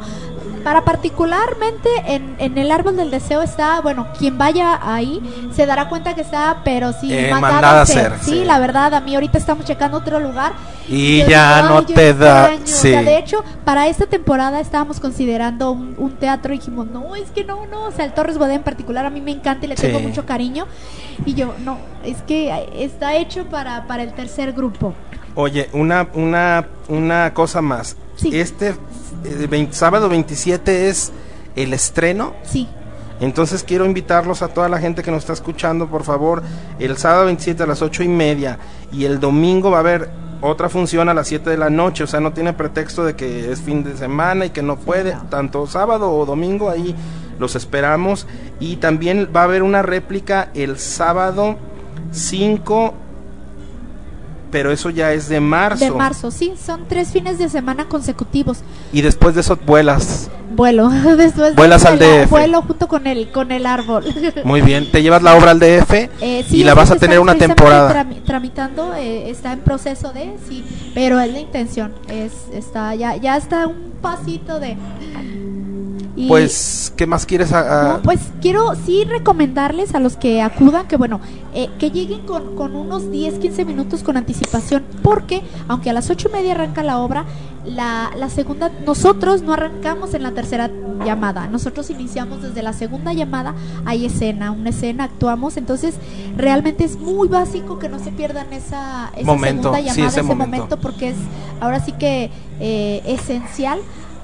Para particularmente en, en el árbol del deseo está, bueno, quien vaya ahí se dará cuenta que está, pero sí, Eh, mandada a Sí, sí. la verdad, a mí ahorita estamos checando otro lugar Y ya digo, no "Ay, yo te da. extraño". O sea, Sí. de hecho, para esta temporada estábamos considerando un, un teatro y dijimos, no, es que no, no. O sea, el Torres Bodet en particular a mí me encanta y le tengo mucho cariño. Y yo, no, es que está hecho para, para el tercer grupo. Oye, una, una, una cosa más. Sí. Este eh, sábado 27 es el estreno. Sí, Entonces quiero invitarlos a toda la gente que nos está escuchando, por favor, el sábado 27 a las ocho y media y el domingo va a haber otra función a las 7 de la noche, o sea, no tiene pretexto de que es fin de semana y que no puede, tanto sábado o domingo ahí los esperamos. Y también va a haber una réplica el sábado 5, pero eso ya es de marzo. de marzo, sí. Son tres fines de semana consecutivos. Y después de eso vuelas. Vuelo, (laughs) después de Vuelas al vuelo- DF. Vuelo junto con el, con el árbol. (laughs) Muy bien, te llevas la obra al DF Eh, sí, y la vas a tener una temporada. trami- tramitando, eh, está en proceso de, sí, pero es la intención, es, está, ya, ya está un pasito de. Y- Pues, ¿qué más quieres? a- a- no, pues quiero sí recomendarles a los que acudan que bueno, eh, que lleguen con, con unos 10, 15 minutos con anticipación, porque aunque a las ocho y media arranca la obra, la, la segunda, nosotros no arrancamos en la tercera llamada, nosotros iniciamos desde la segunda llamada, hay escena, una escena, actuamos, entonces realmente es muy básico que no se pierdan esa, esa Momento, segunda sí, llamada, ese ese momento. momento, porque es ahora sí que eh, esencial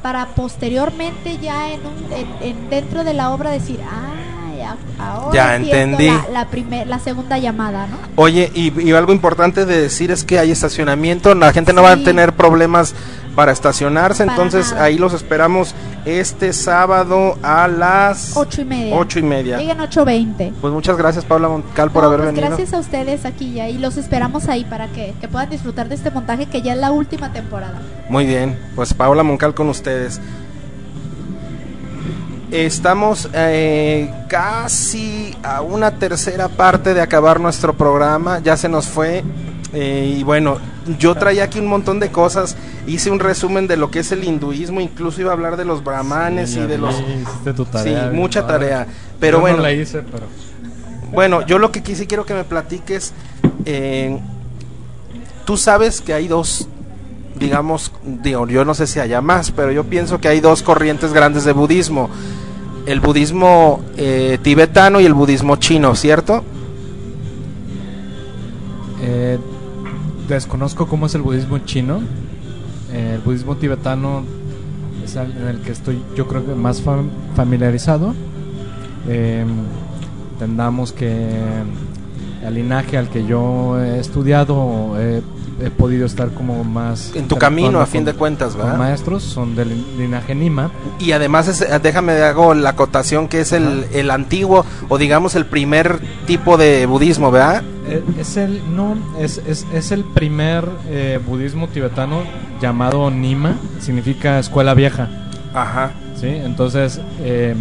para posteriormente ya en, un, en, en- dentro de la obra decir, ah, ya, ahora Ya entendí. La, la, primer- la segunda llamada, ¿no? Oye, y, y algo importante de decir es que hay estacionamiento, la gente no va a tener problemas para estacionarse, Para entonces nada. ahí los esperamos este sábado a las Ocho y media. ocho y media. Lleguen 8.20. Pues muchas gracias Paula Moncal por No, haber pues venido. gracias a ustedes aquí ya y los esperamos ahí para que, que puedan disfrutar de este montaje que ya es la última temporada. Muy bien, pues Paula Moncal con ustedes. Estamos eh, casi a una tercera parte de acabar nuestro programa, ya se nos fue. Eh, y bueno, yo traía aquí un montón de cosas, hice un resumen de lo que es el hinduismo, incluso iba a hablar de los brahmanes Sí, y de los... tu Sí, tarea, mucha bien padre. tarea. Pero Yo bueno, No la hice, pero. bueno, yo lo que quise quiero que me platiques. eh, tú sabes que hay dos, digamos, digo, yo no sé si haya más, pero yo pienso que hay dos corrientes grandes de budismo: el budismo eh, tibetano y el budismo chino, ¿cierto? Eh, desconozco cómo es el budismo chino. Eh, el budismo tibetano es el en el que estoy, yo creo que más fam- familiarizado. Eh, entendamos que el linaje al que yo he estudiado, he, he podido estar como más. En tu camino, a fin de cuentas, con ¿verdad? maestros, son del linaje Nima. Y además, es- déjame de hago la acotación que es el, el antiguo o digamos el primer tipo de budismo, ¿verdad? Eh, Es el no es, es, es el primer eh, budismo tibetano llamado Nima, significa escuela vieja, Ajá. ¿sí? Entonces eh,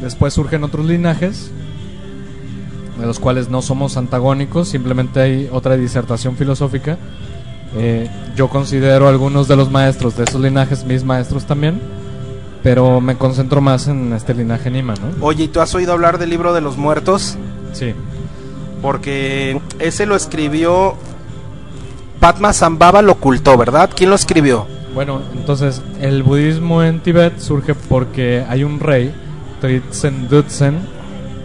después surgen otros linajes de los cuales no somos antagónicos, simplemente hay otra disertación filosófica. Eh, yo considero algunos de los maestros de esos linajes mis maestros también, pero me concentro más en este linaje Nima, ¿no? Oye, ¿y tú has oído hablar del libro de los muertos? Sí. Porque ese lo escribió Padma Sambhava lo ocultó, ¿verdad? ¿Quién lo escribió? Bueno, entonces el budismo en Tibet surge porque hay un rey, Tritsen Dutsen,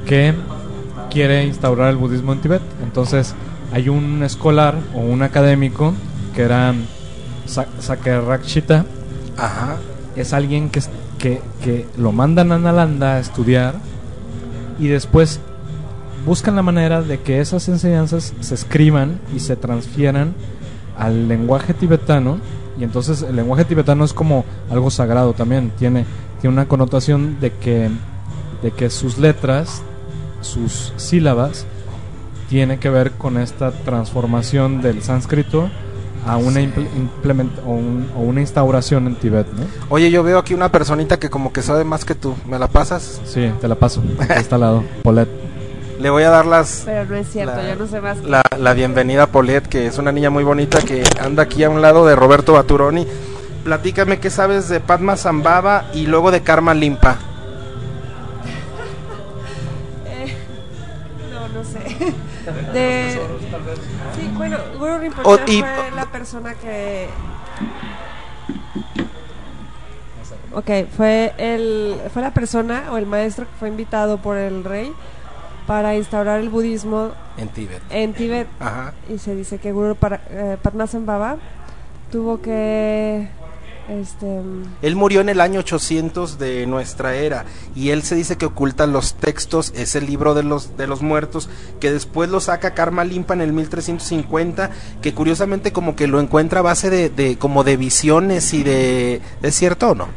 que quiere instaurar el budismo en Tibet. Entonces hay un escolar o un académico que era Sa- Sakerakshita, Ajá. es alguien que, que, que lo mandan a Nalanda a estudiar y después buscan la manera de que esas enseñanzas se escriban y se transfieran al lenguaje tibetano y entonces el lenguaje tibetano es como algo sagrado también tiene tiene una connotación de que de que sus letras sus sílabas tiene que ver con esta transformación del sánscrito a una implement- o, un- o una instauración en Tibet, ¿no? Oye, yo veo aquí una personita que como que sabe más que tú. ¿Me la pasas? Sí, te la paso. Está al lado. Polet. Le voy a dar las, Pero no es cierto, La- yo no sé más. que- la, la bienvenida a Polet, que es una niña muy bonita que anda aquí a un lado de Roberto Baturoni. Platícame qué sabes de Padma Sambhava y luego de Karma Limpa. (laughs) De... Sí, bueno, Guru Rinpoche y- fue la persona que... Ok, fue, el, fue la persona o el maestro que fue invitado por el rey para instaurar el budismo En Tíbet. en Tíbet. Ajá. Y se dice que Guru para, eh, Padmasambhava tuvo que... Este, Él murió en el año 800 de nuestra era y él se dice que oculta los textos, es el libro de los de los muertos que después lo saca Karma Limpa en el 1350, que curiosamente como que lo encuentra a base de, de como de visiones y de ¿es cierto o no?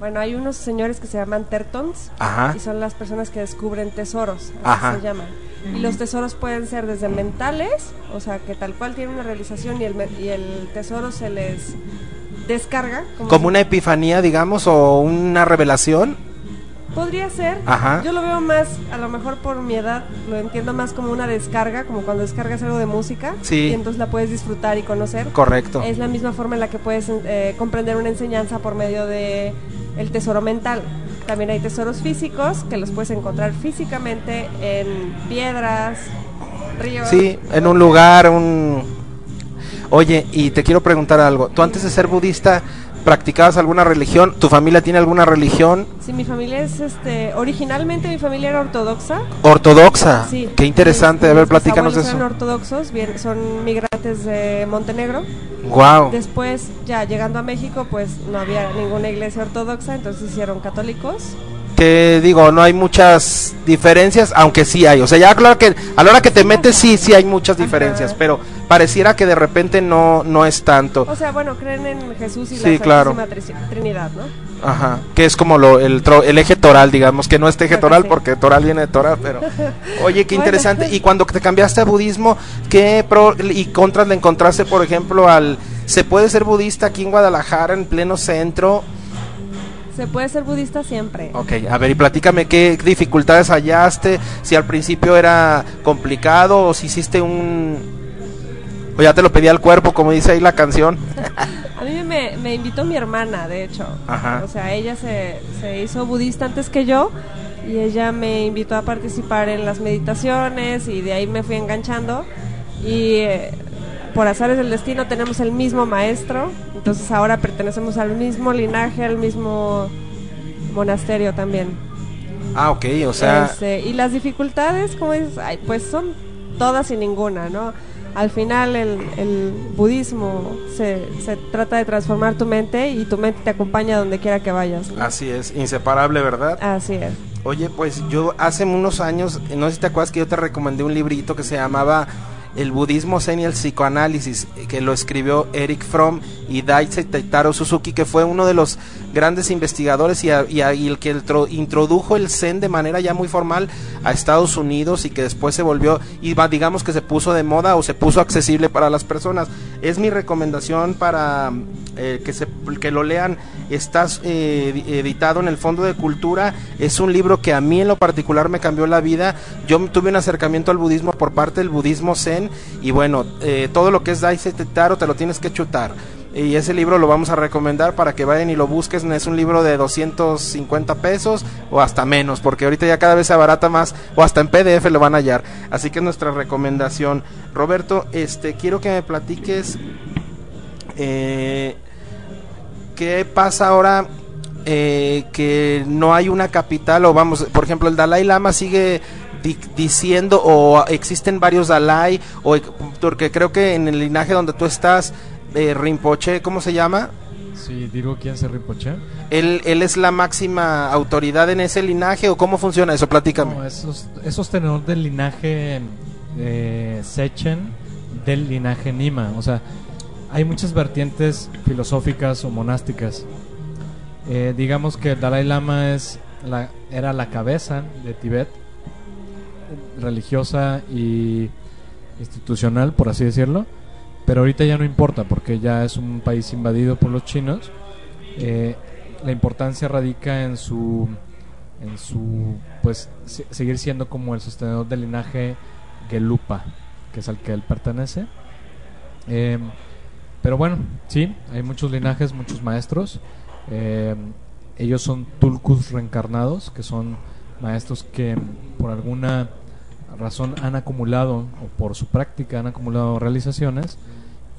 bueno, hay unos señores que se llaman Tertons Ajá. y son las personas que descubren tesoros, así Ajá. se llaman. Y los tesoros pueden ser desde mentales, o sea, que tal cual tienen una realización y el, y el tesoro se les descarga. Como si- una epifanía, digamos, o una revelación. Podría ser. Ajá. Yo lo veo más, a lo mejor por mi edad, lo entiendo más como una descarga, como cuando descargas algo de música Sí. y entonces la puedes disfrutar y conocer. Correcto. Es la misma forma en la que puedes eh, comprender una enseñanza por medio de el tesoro mental. También hay tesoros físicos que los puedes encontrar físicamente en piedras, ríos. Sí, en un lugar, un... Oye, y te quiero preguntar algo. ¿Tú antes de ser budista practicabas alguna religión? ¿Tu familia tiene alguna religión Sí, mi familia es, este, originalmente mi familia era ortodoxa. ortodoxa? Sí. Qué interesante. Mis- A ver, platícanos de eso. Son ortodoxos, bien, son migrantes de Montenegro. Wow. Después, ya llegando a México, pues no había ninguna iglesia ortodoxa, entonces hicieron católicos. Que digo, no hay muchas diferencias, aunque sí hay. O sea, ya claro que a la hora que te metes sí, sí hay muchas Ajá. diferencias, pero pareciera que de repente no no es tanto. O sea, bueno, creen en Jesús y Sí, la claro. Trinidad, ¿no? Ajá. Que es como lo, el, tro- el eje toral, digamos, que no es eje toral sí. porque toral viene de toral, pero... (laughs) Oye, qué Bueno. interesante. Y cuando te cambiaste a budismo, ¿qué pro y contras le encontraste, por ejemplo, al... ¿Se puede ser budista aquí en Guadalajara, en pleno centro? Se puede ser budista siempre. Ok, a ver, y platícame qué dificultades hallaste, si al principio era complicado o si hiciste un... O ya te lo pedí al cuerpo, como dice ahí la canción. (laughs) A mí me, me invitó mi hermana, de hecho. Ajá. O sea, ella se, se hizo budista antes que yo y ella me invitó a participar en las meditaciones y de ahí me fui enganchando. Y eh, por azares del destino tenemos el mismo maestro, entonces ahora pertenecemos al mismo linaje, al mismo monasterio también. Ah, ok, o sea... Este, y las dificultades, como dices, ay, pues son todas y ninguna, ¿no? Al final el, el budismo se, se trata de transformar tu mente y tu mente te acompaña donde quiera que vayas. ¿no? Así es, inseparable, ¿verdad? Así es. Oye, pues yo hace unos años, no sé si te acuerdas que yo te recomendé un librito que se llamaba El budismo zen y el psicoanálisis, que lo escribió Eric Fromm y Daichi Taitaro Suzuki, que fue uno de los grandes investigadores y, a- y a- y el que tro- introdujo el zen de manera ya muy formal a Estados Unidos y que después se volvió, y va, digamos que se puso de moda o se puso accesible para las personas. Es mi recomendación para eh, que, se, que lo lean. Está eh, edi- editado en el Fondo de Cultura. Es un libro que a mí en lo particular me cambió la vida. Yo tuve un acercamiento al budismo por parte del budismo zen y bueno, eh, todo lo que es Daisetaro te lo tienes que chutar. Y ese libro lo vamos a recomendar para que vayan y lo busquen. Es un libro de 250 pesos o hasta menos, porque ahorita ya cada vez se abarata más o hasta en PDF lo van a hallar. Así que es nuestra recomendación. Roberto, este quiero que me platiques eh, qué pasa ahora eh, que no hay una capital o vamos, por ejemplo, el Dalai Lama sigue di- diciendo o existen varios Dalai o porque creo que en el linaje donde tú estás eh, Rinpoche, ¿cómo se llama? Sí, digo quién se Rinpoche. ¿Él, ¿Él es la máxima autoridad en ese linaje o cómo funciona eso? Platícame. No, es, es sostenedor del linaje eh, Sechen, del linaje Nima. O sea, hay muchas vertientes filosóficas o monásticas. Eh, digamos que el Dalai Lama es la, era la cabeza de Tibet, religiosa y institucional, por así decirlo. Pero ahorita ya no importa porque ya es un país invadido por los chinos. Eh, la importancia radica en su en su pues se- seguir siendo como el sostenedor del linaje Gelupa, que es al que él pertenece. Eh, pero bueno, sí, hay muchos linajes, muchos maestros. Eh, ellos son tulkus reencarnados, que son maestros que por alguna razón han acumulado, o por su práctica han acumulado realizaciones,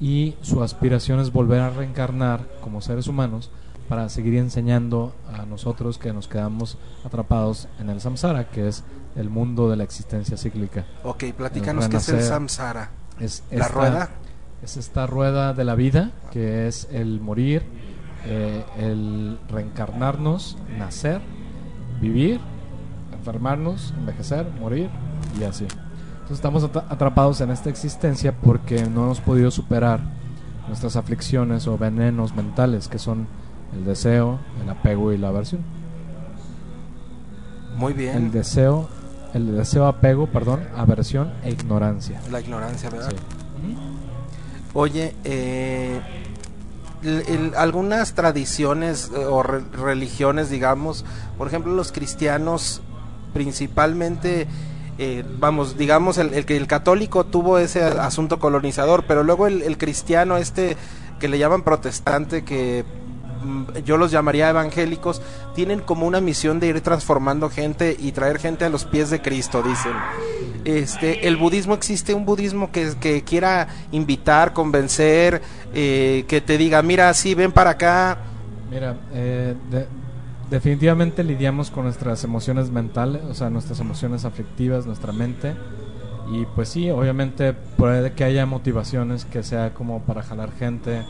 y su aspiración es volver a reencarnar como seres humanos para seguir enseñando a nosotros que nos quedamos atrapados en el samsara, que es el mundo de la existencia cíclica. Ok, platícanos qué es el samsara. Es ¿La esta- rueda? Es esta rueda de la vida, que es el morir, eh, el reencarnarnos, nacer, vivir, enfermarnos, envejecer, morir y así. Entonces estamos atra- atrapados en esta existencia porque no hemos podido superar nuestras aflicciones o venenos mentales, que son el deseo, el apego y la aversión. Muy bien. El deseo, el deseo, apego, perdón, aversión e ignorancia. La ignorancia, ¿verdad? Sí. Oye, eh, el- el- algunas tradiciones eh, o re- religiones, digamos, por ejemplo, los cristianos principalmente, eh, vamos, digamos, el, el el católico tuvo ese asunto colonizador, pero luego el, el cristiano este que le llaman protestante, que mm, yo los llamaría evangélicos, tienen como una misión de ir transformando gente y traer gente a los pies de Cristo, dicen. Este, el budismo existe un budismo que, que quiera invitar, convencer, eh, que te diga, mira, sí, ven para acá. Mira, eh, de- definitivamente lidiamos con nuestras emociones mentales, o sea, nuestras emociones afectivas, nuestra mente. Y pues sí, obviamente puede que haya motivaciones que sea como para jalar gente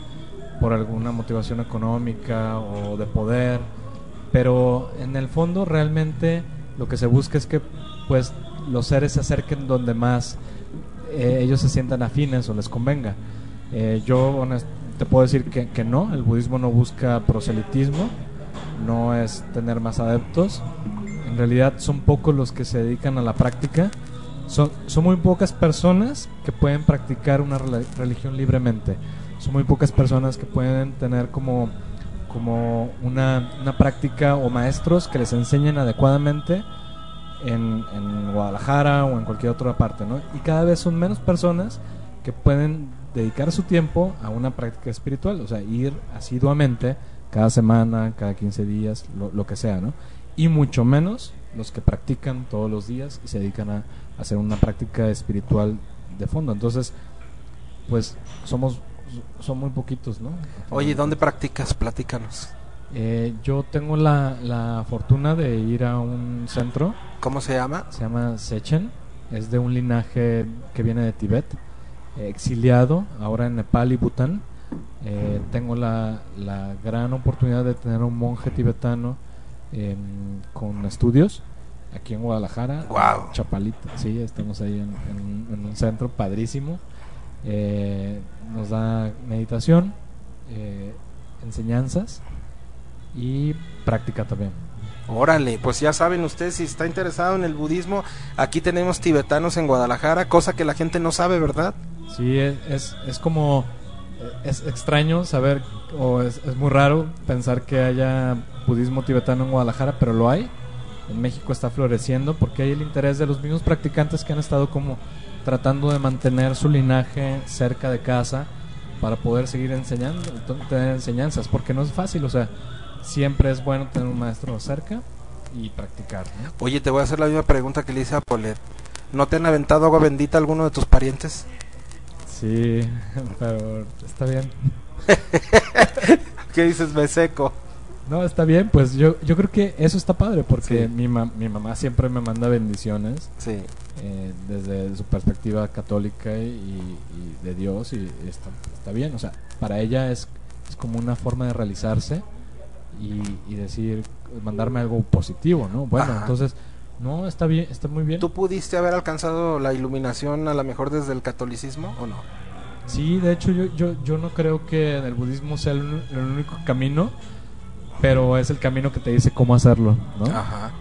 por alguna motivación económica o de poder. Pero en el fondo realmente lo que se busca es que pues los seres se acerquen donde más eh, ellos se sientan afines o les convenga. Eh, yo honest- te puedo decir que, que no, el budismo no busca proselitismo, no es tener más adeptos. En realidad son pocos los que se dedican a la práctica. Son, son muy pocas personas que pueden practicar una religión libremente. Son muy pocas personas que pueden tener como, como una, una práctica o maestros que les enseñen adecuadamente en, en Guadalajara o en cualquier otra parte, ¿no? Y cada vez son menos personas que pueden dedicar su tiempo a una práctica espiritual, o sea, ir asiduamente cada semana, cada 15 días, lo, lo que sea, ¿no? Y mucho menos los que practican todos los días y se dedican a, hacer una práctica espiritual de fondo. Entonces, pues somos son muy poquitos, ¿no? Oye, ¿dónde practicas? Platícanos. Eh, yo tengo la, la fortuna de ir a un centro ¿Cómo se llama? se llama Sechen, es de un linaje que viene de Tibet, eh, exiliado ahora en Nepal y Bután. Eh, tengo la, la gran oportunidad de tener un monje tibetano em, con estudios aquí en Guadalajara, Guau. Chapalita, sí, estamos ahí en, en- en un centro padrísimo. Eh, nos da meditación, eh, enseñanzas y práctica también. Órale, pues ya saben ustedes, si está interesado en el budismo, aquí tenemos tibetanos en Guadalajara, cosa que la gente no sabe, ¿verdad? Sí, es, es, es como. Es extraño saber, o es, es muy raro pensar que haya budismo tibetano en Guadalajara, pero lo hay. En México está floreciendo porque hay el interés de los mismos practicantes que han estado como tratando de mantener su linaje cerca de casa para poder seguir enseñando, tener enseñanzas, porque no es fácil, o sea, siempre es bueno tener un maestro cerca y practicar. Oye, te voy a hacer la misma pregunta que le hice a Polet. ¿No te han aventado agua bendita alguno de tus parientes? Sí, (laughs) pero está bien. ¿Qué dices, me seco? No, está bien, pues yo, yo creo que eso está padre, porque Sí. mi, ma- mi mamá siempre me manda bendiciones Sí. eh, desde su perspectiva católica y, y de Dios y está, está bien, o sea, para ella es, es como una forma de realizarse y, y decir, mandarme algo positivo, ¿no? Bueno, Ajá. entonces, no, está bien, está muy bien. ¿Tú pudiste haber alcanzado la iluminación a lo mejor desde el catolicismo o no? Sí, de hecho yo, yo, yo no creo que el budismo sea el, único camino, pero es el camino que te dice cómo hacerlo, ¿no? Ajá.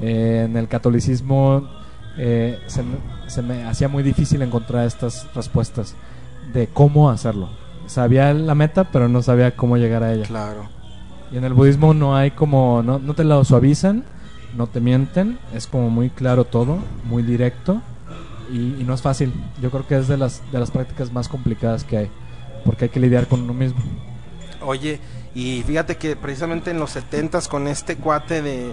Eh, en el catolicismo eh, se, me, se me hacía muy difícil encontrar estas respuestas de cómo hacerlo. Sabía la meta, pero no sabía cómo llegar a ella. Claro. Y en el budismo no hay como, no, no te lo suavizan, no te mienten, es como muy claro todo, muy directo y, y no es fácil. Yo creo que es de las, de las prácticas más complicadas que hay, porque hay que lidiar con uno mismo. Oye, y fíjate que precisamente en los 70 con este cuate de,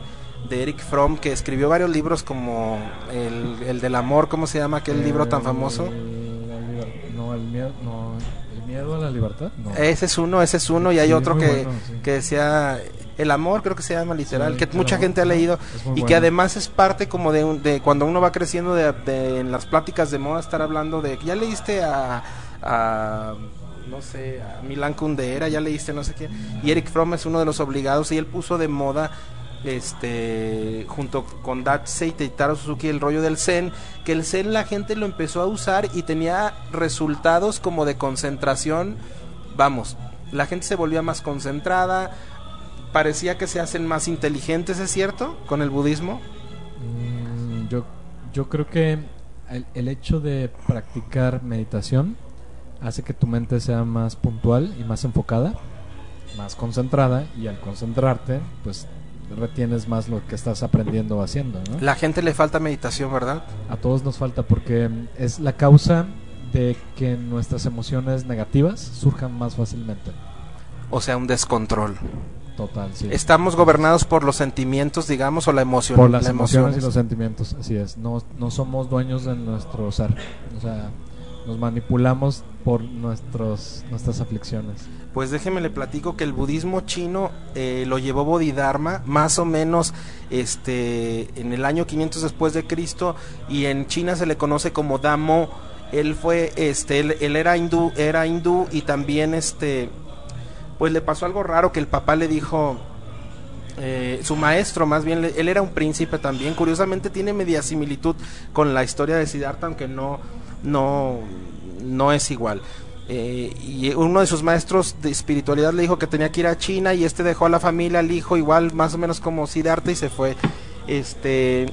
de Eric Fromm que escribió varios libros como el, el del amor, ¿cómo se llama aquel libro tan famoso? Liber- no, el miedo, no, el miedo a la libertad. No. Ese es uno, ese es uno, y hay Sí, otro que, bueno, sí. que decía El amor, creo que se llama literal, Sí, que mucha gente ha leído y que además es parte como de, un- de cuando uno va creciendo de, de- en las pláticas de moda estar hablando de ya leíste a, a no sé, a Milan Kundera, ya leíste no sé qué, y Eric Fromm es uno de los obligados y él puso de moda este junto con Datsei y Taro Suzuki el rollo del Zen, que el Zen la gente lo empezó a usar y tenía resultados como de concentración, vamos, la gente se volvía más concentrada, parecía que se hacen más inteligentes, ¿es cierto? Con el budismo. Mm, yo, yo creo que el, el hecho de practicar meditación hace que tu mente sea más puntual y más enfocada, más concentrada y al concentrarte, pues retienes más lo que estás aprendiendo o haciendo, ¿no? La gente le falta meditación, ¿verdad? A todos nos falta porque es la causa de que nuestras emociones negativas surjan más fácilmente. O sea, un descontrol. Total, sí. Estamos gobernados por los sentimientos, digamos, o la emoción. por las la emociones y los sentimientos, así es. No, no somos dueños de nuestro ser. O sea, nos manipulamos por nuestros nuestras aflicciones. Pues déjeme le platico que el budismo chino eh, lo llevó Bodhidharma más o menos este en el año 500 después de Cristo y en China se le conoce como Damo. Él fue este él, él era hindú, era hindú y también este pues le pasó algo raro que el papá le dijo eh, su maestro más bien él era un príncipe también curiosamente tiene media similitud con la historia de Siddhartha aunque no no no es igual. Eh, y uno de sus maestros de espiritualidad le dijo que tenía que ir a China y este dejó a la familia al hijo igual más o menos como Siddhartha y se fue este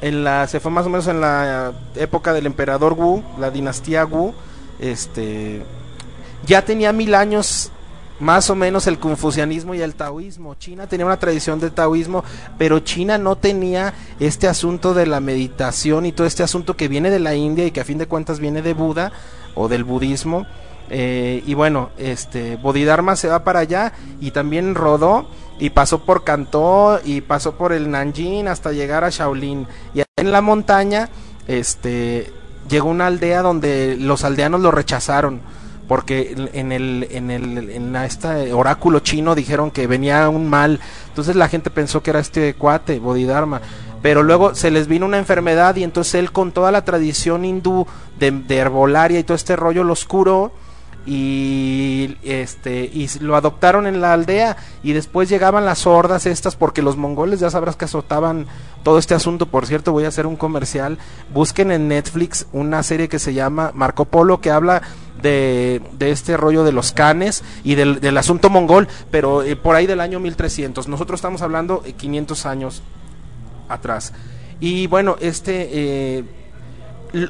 en la se fue más o menos en la época del emperador Wu la dinastía Wu este ya tenía mil años más o menos el confucianismo y el taoísmo. China tenía una tradición del taoísmo, pero China no tenía este asunto de la meditación y todo este asunto que viene de la India y que a fin de cuentas viene de Buda o del budismo. Eh, y bueno, este Bodhidharma se va para allá y también rodó y pasó por Cantó y pasó por el Nanjing hasta llegar a Shaolin. Y en la montaña, este llegó una aldea donde los aldeanos lo rechazaron porque en el en el en la- este oráculo chino dijeron que venía un mal. Entonces la gente pensó que era este cuate Bodhidharma. Pero luego se les vino una enfermedad y entonces él con toda la tradición hindú de, de herbolaria y todo este rollo los curó y este y lo adoptaron en la aldea y después llegaban las hordas estas porque los mongoles ya sabrás que azotaban todo este asunto. Por cierto voy a hacer un comercial. Busquen en Netflix una serie que se llama Marco Polo que habla de, de este rollo de los canes y del, del asunto mongol pero eh, por ahí del año 1300 nosotros estamos hablando eh, 500 años atrás. Y bueno este eh,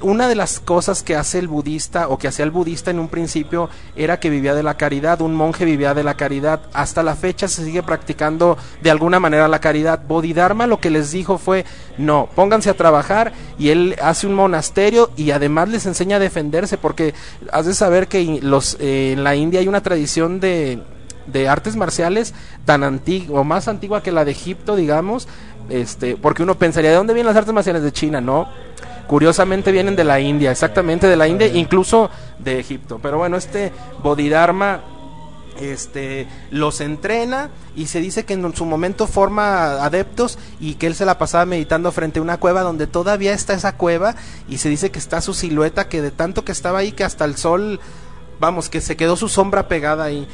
una de las cosas que hace el budista o que hacía el budista en un principio era que vivía de la caridad, un monje vivía de la caridad. Hasta la fecha se sigue practicando de alguna manera la caridad. Bodhidharma lo que les dijo fue, no, pónganse a trabajar y él hace un monasterio y además les enseña a defenderse porque has de saber que los, eh, en la India hay una tradición de de artes marciales tan antigua o más antigua que la de Egipto, digamos, este, porque uno pensaría, ¿de dónde vienen las artes marciales de China? No, curiosamente vienen de la India, exactamente de la India, incluso de Egipto. Pero bueno, este Bodhidharma este los entrena y se dice que en su momento forma adeptos y que él se la pasaba meditando frente a una cueva donde todavía está esa cueva y se dice que está su silueta que de tanto que estaba ahí que hasta el sol vamos que se quedó su sombra pegada ahí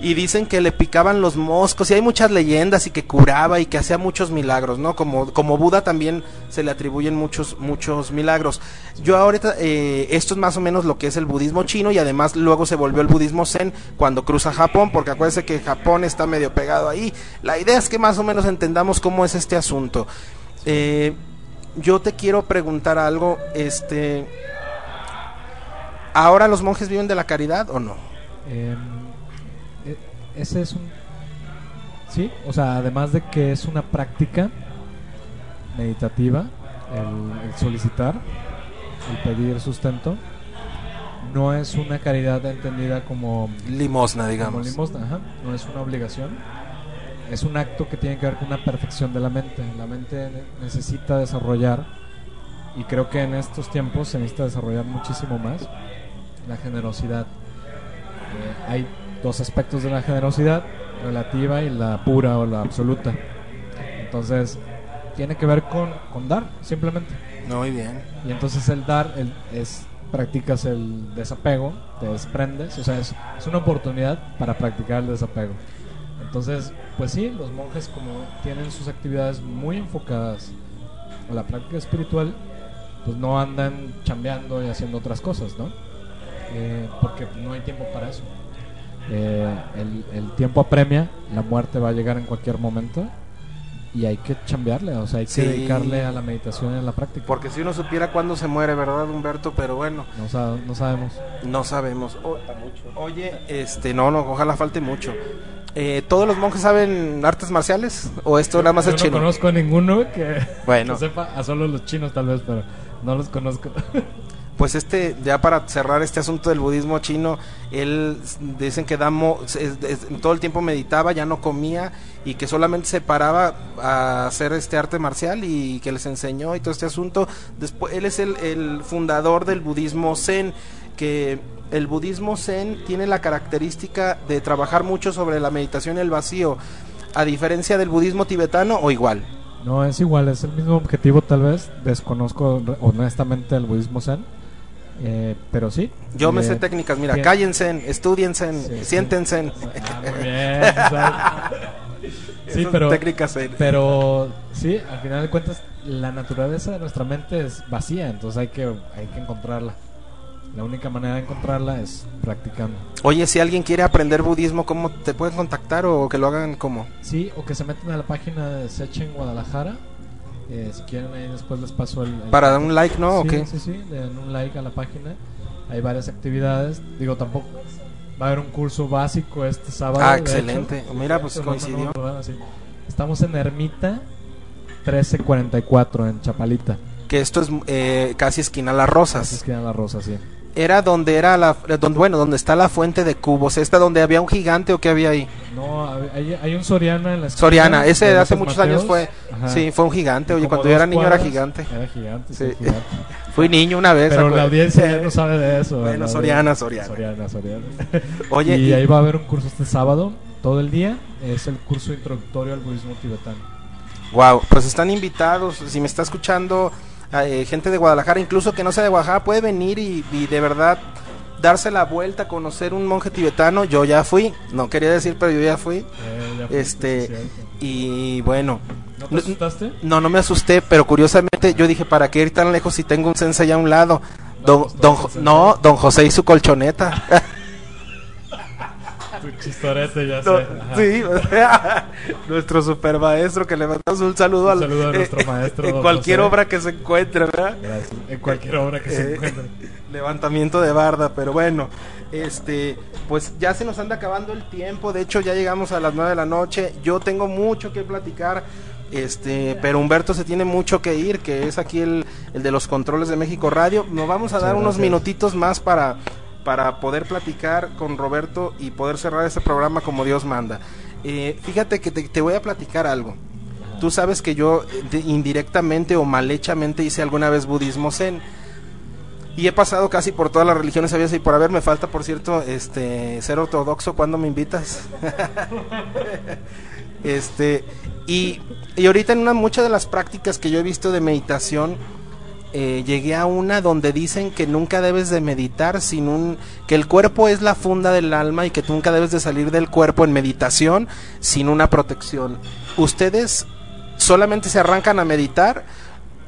y dicen que le picaban los moscos y hay muchas leyendas y que curaba y que hacía muchos milagros, ¿no? Como, como Buda también se le atribuyen muchos, muchos milagros. Yo ahorita, eh, esto es más o menos lo que es el budismo chino y además luego se volvió el budismo zen cuando cruza Japón, porque acuérdense que Japón está medio pegado ahí. La idea es que más o menos entendamos cómo es este asunto. Eh, yo te quiero preguntar algo, este... ¿Ahora los monjes viven de la caridad o no? Em, e- ese es un... Sí, o sea, además de que es una práctica meditativa, el, el solicitar, el pedir sustento, no es una caridad entendida como, Limosna, como digamos. limosna, ajá, no es una obligación. Es un acto que tiene que ver con una perfección de la mente. La mente ne- necesita desarrollar, y creo que en estos tiempos se necesita desarrollar muchísimo más, la generosidad. Eh, hay dos aspectos de la generosidad, relativa y la pura o la absoluta. Entonces, tiene que ver con, con dar, simplemente. Muy bien. Y entonces el dar el, es practicas el desapego, te desprendes, o sea, es, es una oportunidad para practicar el desapego. Entonces, pues sí, los monjes como tienen sus actividades muy enfocadas a la práctica espiritual, pues no andan chambeando y haciendo otras cosas, ¿no? Eh, porque no hay tiempo para eso. Eh, el, el tiempo apremia, la muerte va a llegar en cualquier momento y hay que chambearle, o sea, hay Sí. que dedicarle a la meditación y a la práctica. Porque si uno supiera cuándo se muere, ¿verdad, Humberto? Pero bueno, No, sa- no sabemos. no sabemos. O- oye, este, no, no, ojalá falte mucho. Eh, ¿Todos los monjes saben artes marciales? ¿O esto nada más Yo es no chino? conozco ninguno que, Bueno. que sepa, a solo los chinos tal vez, pero no los conozco. (laughs) Pues este, ya para cerrar este asunto del budismo chino, él dicen que Damo todo el tiempo meditaba, ya no comía y que solamente se paraba a hacer este arte marcial y que les enseñó y todo este asunto. Después, él es el, el fundador del budismo zen, que el budismo zen tiene la característica de trabajar mucho sobre la meditación y el vacío, a diferencia del budismo tibetano o igual. no, es igual, es el mismo objetivo tal vez. Desconozco honestamente el budismo zen, eh, pero sí. Yo me Eh, sé técnicas, mira, bien. cállense, estudiense, Sí, sí. siéntense. Ah, muy bien. (laughs) exacto. sí, pero, técnicas pero sí, al final de cuentas, la naturaleza de nuestra mente es vacía, entonces hay que, hay que encontrarla. La única manera de encontrarla es practicando. Oye, si alguien quiere aprender budismo, ¿cómo te pueden contactar o que lo hagan como? Sí, o que se metan a la página de Sechen Guadalajara. Eh, si quieren, ahí después les paso el. el- Para dar un like, ¿no? ¿O Sí, qué? sí, sí, le dan un like a la página. Hay varias actividades. Digo, tampoco. Va a haber un curso básico este sábado. Ah, excelente. hecho. Mira, pues, coincidió. sí. Estamos en Ermita 1344 en Chapalita. Que esto es eh, casi esquina Las Rosas. que la rosa, sí. Era donde era la, donde, bueno, donde está la fuente de cubos. Esta donde había un gigante o qué había ahí. No, hay, hay un Soriana en la esquina Soriana, ese de hace muchos años fue. Ajá. sí, fue un gigante. Oye, cuando yo era niño era gigante. Era gigante, sí, Sí. gigante. (laughs) Fui niño una vez. Pero la audiencia ya no sabe de eso. Bueno. Soriana, Soriana. Soriana, Soriana. (laughs) Oye, y, y- ahí va a haber un curso este sábado, todo el día. Es el curso introductorio al budismo tibetano. Wow, pues están invitados. Si me está escuchando eh, gente de Guadalajara, incluso que no sea de Guadalajara, puede venir y, y de verdad darse la vuelta, conocer un monje tibetano. Yo ya fui, no quería decir, pero yo ya fui. Eh, ya Este, y bueno, ¿No te asustaste? no, no me asusté, pero curiosamente yo dije, ¿para qué ir tan lejos si tengo un sensei a un lado? Don, don, no, don José y su colchoneta. (laughs) Chistorete, ya No, sé. Ajá. sí, (laughs) nuestro super maestro que le mandamos un saludo, Un al- saludo a eh, nuestro maestro, en cualquier José. obra que se encuentre, ¿verdad? Gracias. En cualquier obra que se Eh, encuentre. (laughs) levantamiento de barda, pero bueno, este, pues ya se nos anda acabando el tiempo, de hecho ya llegamos a las 9 de la noche, yo tengo mucho que platicar, este, pero Humberto se tiene mucho que ir, que es aquí el, el de los controles de México Radio, nos vamos a Muchas dar unos minutitos más para, para poder platicar con Roberto y poder cerrar este programa como Dios manda. Eh, fíjate que te, voy a platicar algo. Tú sabes que yo eh, indirectamente o malhechamente hice alguna vez budismo zen. Y he pasado casi por todas las religiones habidas y por haber. Me falta, por cierto, este ser ortodoxo. ¿Cuándo me invitas? (laughs) este y, y ahorita en una muchas de las prácticas que yo he visto de meditación eh, llegué a una donde dicen que nunca debes de meditar sin un que el cuerpo es la funda del alma y que nunca debes de salir del cuerpo en meditación sin una protección. Ustedes solamente se arrancan a meditar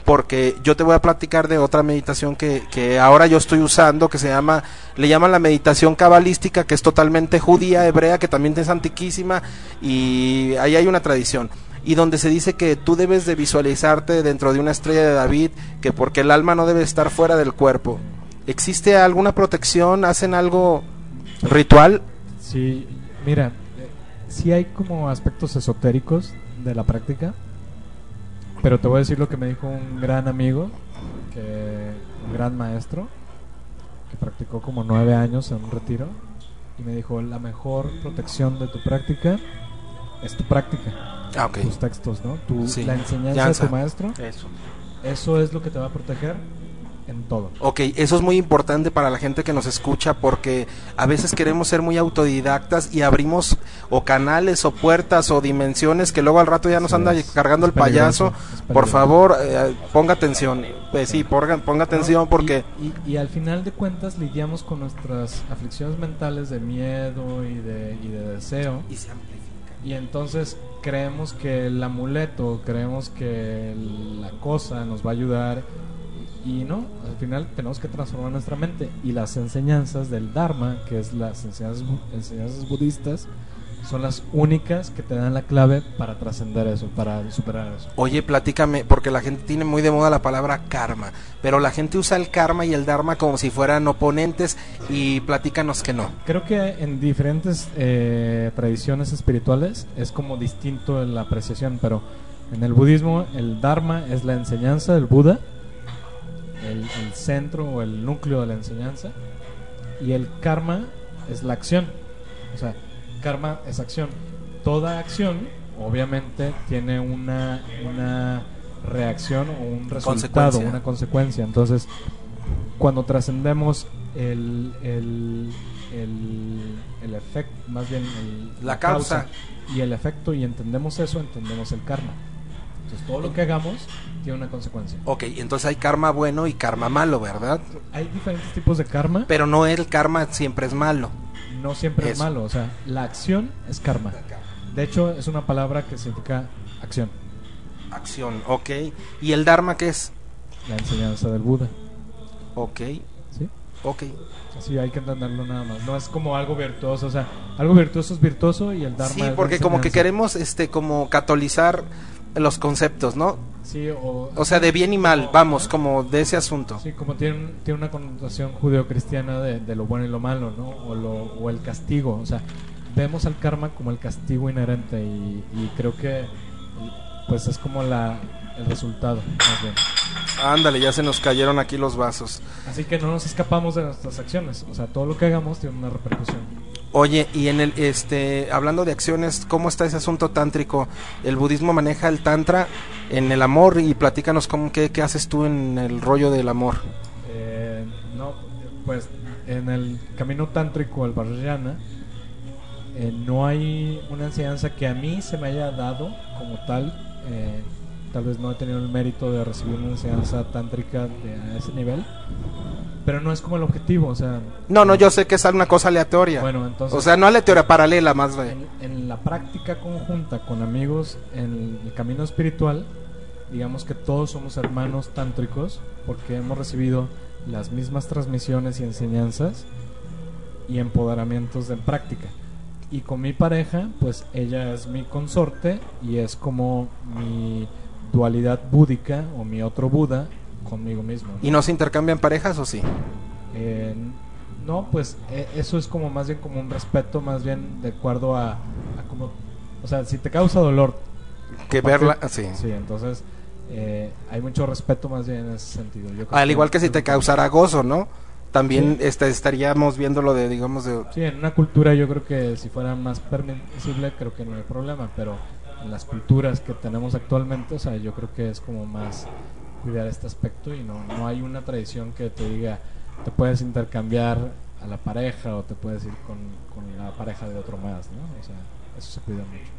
porque yo te voy a platicar de otra meditación que, que ahora yo estoy usando, que se llama, le llaman la meditación cabalística, que es totalmente judía, hebrea, que también es antiquísima, y ahí hay una tradición. Y donde se dice que tú debes de visualizarte dentro de una estrella de David, que porque el alma no debe estar fuera del cuerpo. ¿Existe alguna protección? ¿Hacen algo ritual? Sí, mira, sí hay como aspectos esotéricos de la práctica, pero te voy a decir lo que me dijo un gran amigo, que, un gran maestro, que practicó como nueve años en un retiro, y me dijo, la mejor protección de tu práctica es tu práctica, Ah, ok. tus textos, ¿no? Tu, Sí. La enseñanza Llanza. de tu maestro, Eso. eso es lo que te va a proteger en todo. Ok, eso es muy importante para la gente que nos escucha porque a veces queremos ser muy autodidactas y abrimos o canales o puertas o dimensiones que luego al rato ya nos Sí, anda cargando el payaso. Por favor, eh, ponga atención. Pues sí, ponga, ponga atención ¿no? porque... Y, y- y al final de cuentas lidiamos con nuestras aflicciones mentales de miedo y de, y de deseo. Y entonces creemos que el amuleto, creemos que la cosa nos va a ayudar. Y no, al final tenemos que transformar nuestra mente. Y las enseñanzas del Dharma, que es las enseñanzas, enseñanzas budistas, son las únicas que te dan la clave para trascender eso, para superar eso. Oye, platícame, porque la gente tiene muy de moda la palabra karma, pero la gente usa el karma y el dharma como si fueran oponentes y platícanos que no. Creo que en diferentes eh, tradiciones espirituales es como distinto la apreciación, pero en el budismo el dharma es la enseñanza del Buda, el, el centro o el núcleo de la enseñanza, y el karma es la acción. O sea, karma es acción. Toda acción, obviamente, tiene una, una reacción o un resultado, Consecuencia. una consecuencia. Entonces, cuando trascendemos el, el, el, el efecto, más bien el- La causa. y el efecto, y entendemos eso, entendemos el karma. Entonces, todo lo que hagamos tiene una consecuencia. Ok, entonces hay karma bueno y karma malo, ¿verdad? Hay diferentes tipos de karma, Pero no el karma siempre es malo. No siempre es Eso. malo. O sea, la acción es karma. De hecho, es una palabra que significa acción. Acción, ok. ¿Y el dharma qué es? La enseñanza del Buda. Ok, ¿Sí? ok. Así hay que entenderlo nada más. No es como algo virtuoso. O sea, algo virtuoso es virtuoso y el Dharma Sí, es porque como que queremos este como catolizar los conceptos, ¿no? Sí, o, O sea, de bien y mal, vamos, como de ese asunto. Sí, como tiene, tiene una connotación judeocristiana de, de lo bueno y lo malo, ¿no? O, lo, o el castigo. O sea, vemos al karma como el castigo inherente y, y creo que pues es como la, el resultado, más bien. Ándale, ya se nos cayeron aquí los vasos. Así que no nos escapamos de nuestras acciones. O sea, todo lo que hagamos tiene una repercusión. Oye, y en el este hablando de acciones, ¿cómo está ese asunto tántrico? El budismo maneja el tantra en el amor y platícanos cómo qué, qué haces tú en el rollo del amor. Eh, no, pues en el camino tántrico al Vajrayana eh, no hay una enseñanza que a mí se me haya dado como tal. eh, tal vez no he tenido el mérito de recibir una enseñanza tántrica de, a ese nivel, pero no es como el objetivo. O sea, No, no, yo sé que es una cosa aleatoria. Bueno, entonces- o sea, no aleatoria, paralela más bien. en, en la práctica conjunta con amigos en el camino espiritual, digamos que todos somos hermanos tántricos porque hemos recibido las mismas transmisiones y enseñanzas y empoderamientos en práctica. Y con mi pareja, pues ella es mi consorte y es como mi dualidad búdica o mi otro Buda conmigo mismo. ¿Y no se intercambian parejas o sí? Eh, no, pues eh, eso es como más bien como un respeto, más bien de acuerdo a, a como, o sea, si te causa dolor. Que verla, ah, sí. Sí, entonces eh, hay mucho respeto más bien en ese sentido. Yo Al igual que si te causara gozo, ¿no? También Sí. este, estaríamos viendo lo de, digamos, de... Sí, en una cultura yo creo que si fuera más permisible creo que no hay problema, pero en las culturas que tenemos actualmente, o sea, yo creo que es como más cuidar este aspecto y no, no hay una tradición que te diga te puedes intercambiar a la pareja o te puedes ir con, con la pareja de otro más, ¿no? O sea, eso se cuida mucho.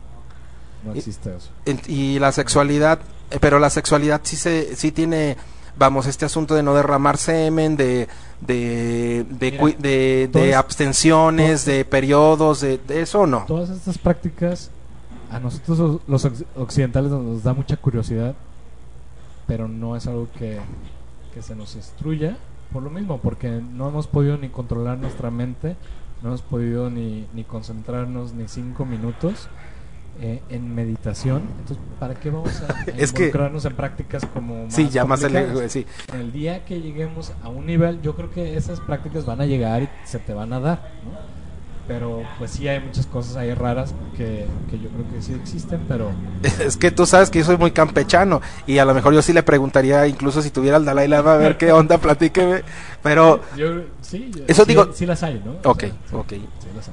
No Y- existe eso. y la sexualidad, eh, pero la sexualidad sí se, sí tiene, vamos, este asunto de no derramar semen, de, de, de, Mira, de, de es- abstenciones, de periodos, de, de eso o no. Todas estas prácticas a nosotros los oc- occidentales nos da mucha curiosidad, pero no es algo que, que se nos instruya por lo mismo, porque no hemos podido ni controlar nuestra mente, no hemos podido ni, ni concentrarnos ni cinco minutos eh, en meditación. Entonces, ¿para qué vamos a (laughs) Es que- involucrarnos en prácticas como más Sí, ya más el, sí. el día que lleguemos a un nivel, yo creo que esas prácticas van a llegar y se te van a dar, ¿no? Pero pues sí hay muchas cosas ahí raras que, que yo creo que sí existen, pero (laughs) Es que tú sabes que yo soy muy campechano y a lo mejor yo sí le preguntaría, incluso si tuviera el Dalai Lama, a ver qué onda, (laughs) platíqueme. Pero yo sí, yo- Eso sí- digo- sí las hay, ¿no? O Ok, sea, ok. sí.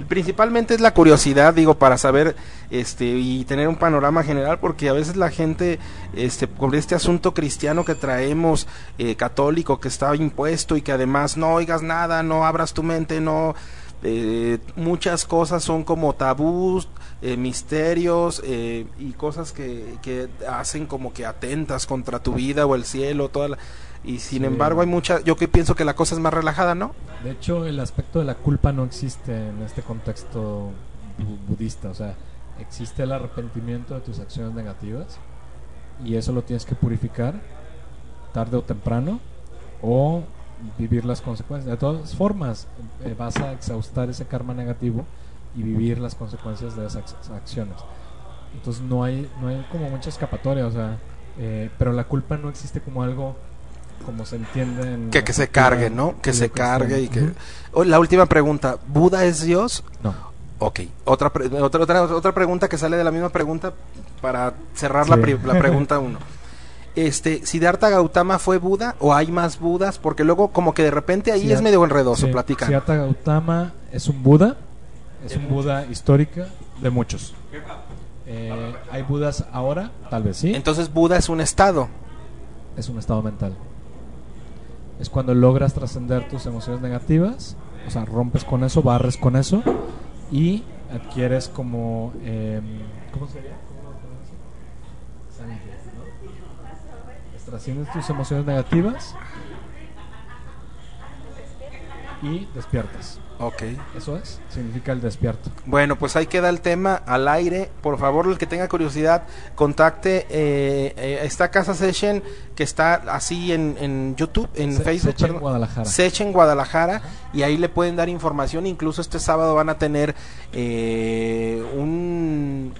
Principalmente es la curiosidad, digo, para saber este y tener un panorama general, porque a veces la gente, este, con este asunto cristiano que traemos, eh, católico, que está impuesto y que además no oigas nada, no abras tu mente, no, eh, muchas cosas son como tabús, eh, misterios eh, y cosas que, que hacen como que atentas contra tu vida o el cielo, toda la- y sin Sí. embargo hay mucha, yo que pienso que la cosa es más relajada, ¿no? De hecho, el aspecto de la culpa no existe en este contexto bu- budista. O sea, existe el arrepentimiento de tus acciones negativas y eso lo tienes que purificar tarde o temprano o vivir las consecuencias. De todas formas, eh, vas a exhaustar ese karma negativo y vivir las consecuencias de esas ac- acciones. Entonces no hay, no hay como mucha escapatoria, o sea, eh, pero la culpa no existe como algo como se entiende en que, que se cargue, ¿no? Que se cargue y que... Oh, La última pregunta, ¿Buda es Dios? No. Ok, otra, pre- otra, otra, otra pregunta que sale de la misma pregunta para cerrar Sí. la, la pregunta uno. (laughs) Este, ¿Siddhartha Gautama fue Buda o hay más Budas? Porque luego como que de repente ahí es medio enredoso, Sí, platica. Siddhartha Gautama es un Buda, es un Buda histórica de muchos. Eh, ¿Hay Budas ahora? Tal vez sí. Entonces Buda es un estado. es un estado mental. Es cuando logras trascender tus emociones negativas, o sea, rompes con eso, barres con eso y adquieres como... em, ¿Cómo sería? Trasciendes tus emociones negativas y despiertas. Ok. Eso es, significa el despierto. Bueno, pues ahí queda el tema al aire. Por favor, el que tenga curiosidad, contacte eh, eh, esta Casa Session que está así en, en YouTube, en Se- Facebook. Perdón. Guadalajara. Sechen Guadalajara y ahí le pueden dar información. Incluso este sábado van a tener eh, un,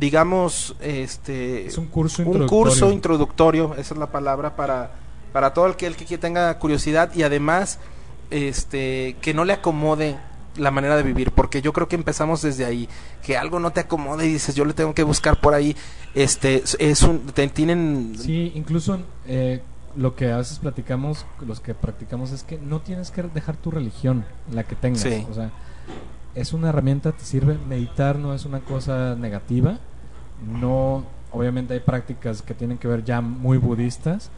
digamos, este, Es un curso un introductorio. curso introductorio, esa es la palabra para para todo el que el que tenga curiosidad y además este que no le acomode la manera de vivir, porque yo creo que empezamos desde ahí, que algo no te acomode y dices, yo le tengo que buscar por ahí, este, es un, te- tienen, Sí, incluso eh, lo que a veces platicamos, los que practicamos, es que no tienes que dejar tu religión, la que tengas. Sí. O sea, es una herramienta, te sirve. Meditar no es una cosa negativa. No, obviamente hay prácticas que tienen que ver ya muy budistas,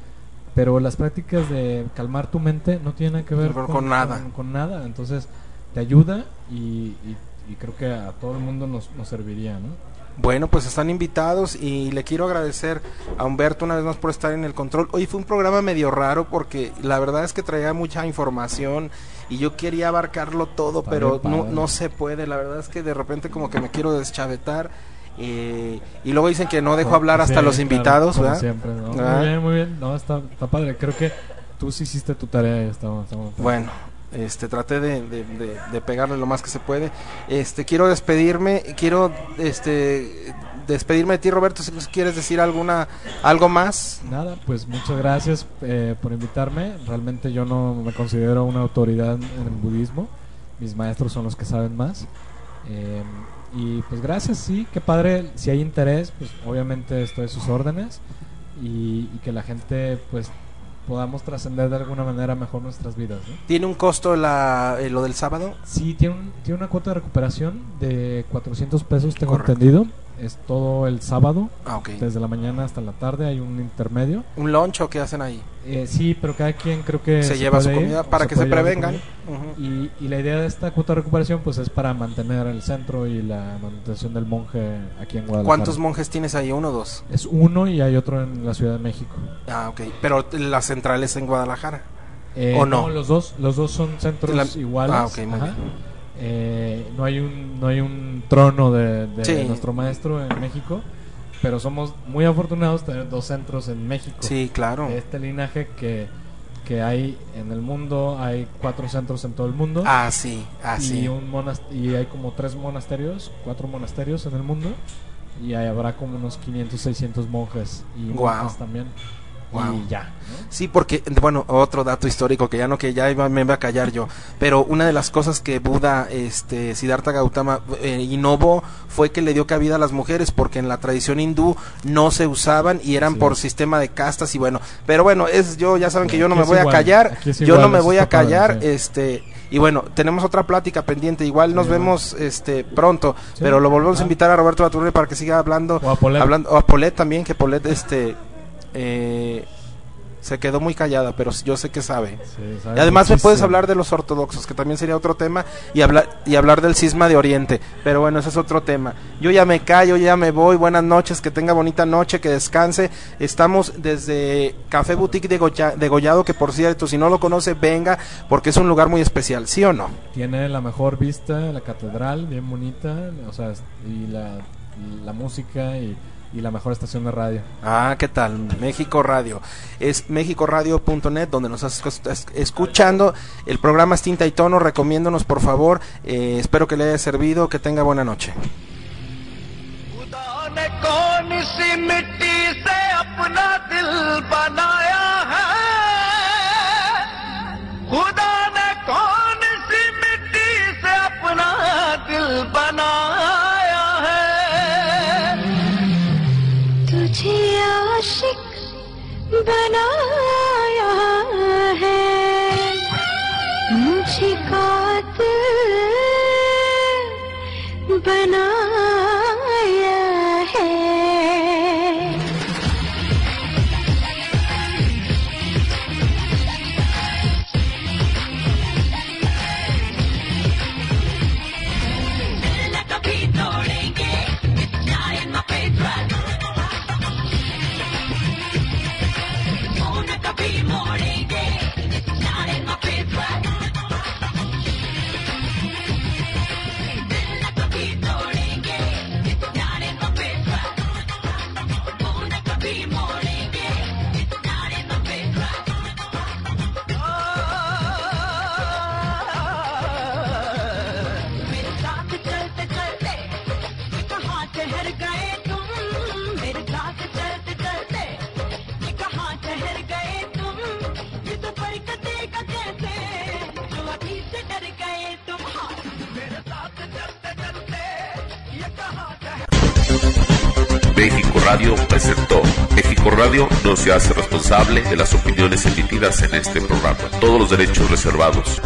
pero las prácticas de calmar tu mente no tienen que ver Con- con nada. Con, con nada. Entonces, te ayuda y, y- y creo que a todo el mundo nos, nos serviría, ¿no? Bueno, pues están invitados y le quiero agradecer a Humberto una vez más por estar en el control. Hoy fue un programa medio raro porque la verdad es que traía mucha información y yo quería abarcarlo todo, pero no, no se puede. La verdad es que de repente como que me quiero deschavetar eh, y luego dicen que no dejo hablar hasta Sí, los claro, invitados, como ¿verdad? siempre, ¿no? Ah. Muy bien, muy bien. No, está, está padre. Creo que tú sí hiciste tu tarea y estamos, estamos- Bueno, Este, traté de, de- de- de pegarle lo más que se puede. Este, quiero despedirme, quiero este despedirme de ti, Roberto, si quieres decir alguna algo más. Nada, pues muchas gracias eh, por invitarme. Realmente yo no me considero una autoridad en el budismo. Mis maestros son los que saben más. Eh, y pues gracias, sí, qué padre. Si hay interés, pues obviamente estoy a sus órdenes. Y, y que la gente pues podamos trascender de alguna manera mejor nuestras vidas. ¿no? ¿Tiene un costo la, eh, lo del sábado? Sí, tiene, un- tiene una cuota de recuperación de 400 pesos, tengo Correcto. entendido. Es todo el sábado, Ah, desde la mañana hasta la tarde. Hay un intermedio. ¿Un lunch o qué hacen ahí? Eh, sí, pero cada quien creo que se, lleva su ir, comida para que se prevengan. Y, y la idea de esta cuota de recuperación pues es para mantener el centro y la manutención del monje aquí en Guadalajara. ¿Cuántos monjes tienes ahí? ¿Uno o dos? Es uno y hay otro en la Ciudad de México. Ah, ok. Pero la central es en Guadalajara. Eh, ¿O no? Los dos, los dos son centros La- iguales. Ah, ok, muy bien. Eh, no hay un no hay un trono de, de Sí. nuestro maestro en México, pero somos muy afortunados de tener dos centros en México. Sí, claro. De este linaje que, que hay en el mundo, hay cuatro centros en todo el mundo. Ah, sí, ah, y, un y hay como tres monasterios, cuatro monasterios en el mundo. Y ahí habrá como unos 500, 600 monjes y Guau. monjas también. Y ya. Sí, porque, bueno, otro dato histórico que ya no, que ya iba- me iba a callar yo, pero una de las cosas que Buda, este, Siddhartha Gautama eh, innovó fue que le dio cabida a las mujeres, porque en la tradición hindú no se usaban y eran Sí. por sistema de castas y bueno, pero bueno, es yo, ya saben que yo no Aquí me voy a callar, yo igual, no me voy a padre, callar, sí. este, y bueno, tenemos otra plática pendiente, igual nos Sí, vemos, este, pronto, Sí. pero lo volvemos a Ah. invitar a Roberto Baturre para que siga hablando, O a Polet. hablando, o a Polet también, que Polet, este, eh, se quedó muy callada, pero yo sé que sabe. Sí, sabe Y además me puedes hablar de los ortodoxos, que también sería otro tema, y hablar, y hablar del cisma de Oriente. Pero bueno, ese es otro tema. Yo ya me callo, ya me voy. Buenas noches, que tenga bonita noche, que descanse. Estamos desde Café Boutique de, Goya- de Gollado, que por cierto, si no lo conoce, venga, porque es un lugar muy especial, ¿sí o no? Tiene la mejor vista, la catedral, bien bonita, o sea, y la, la música y, y la mejor estación de radio. Ah, ¿qué tal? México Radio. Es mexicoradio.net donde nos estás es- escuchando. El programa es Tinta y Tono. Recomiéndonos, por favor. Eh, espero que le haya servido. Que tenga buena noche. Presentó. México Radio no se hace responsable de las opiniones emitidas en este programa. Todos los derechos reservados.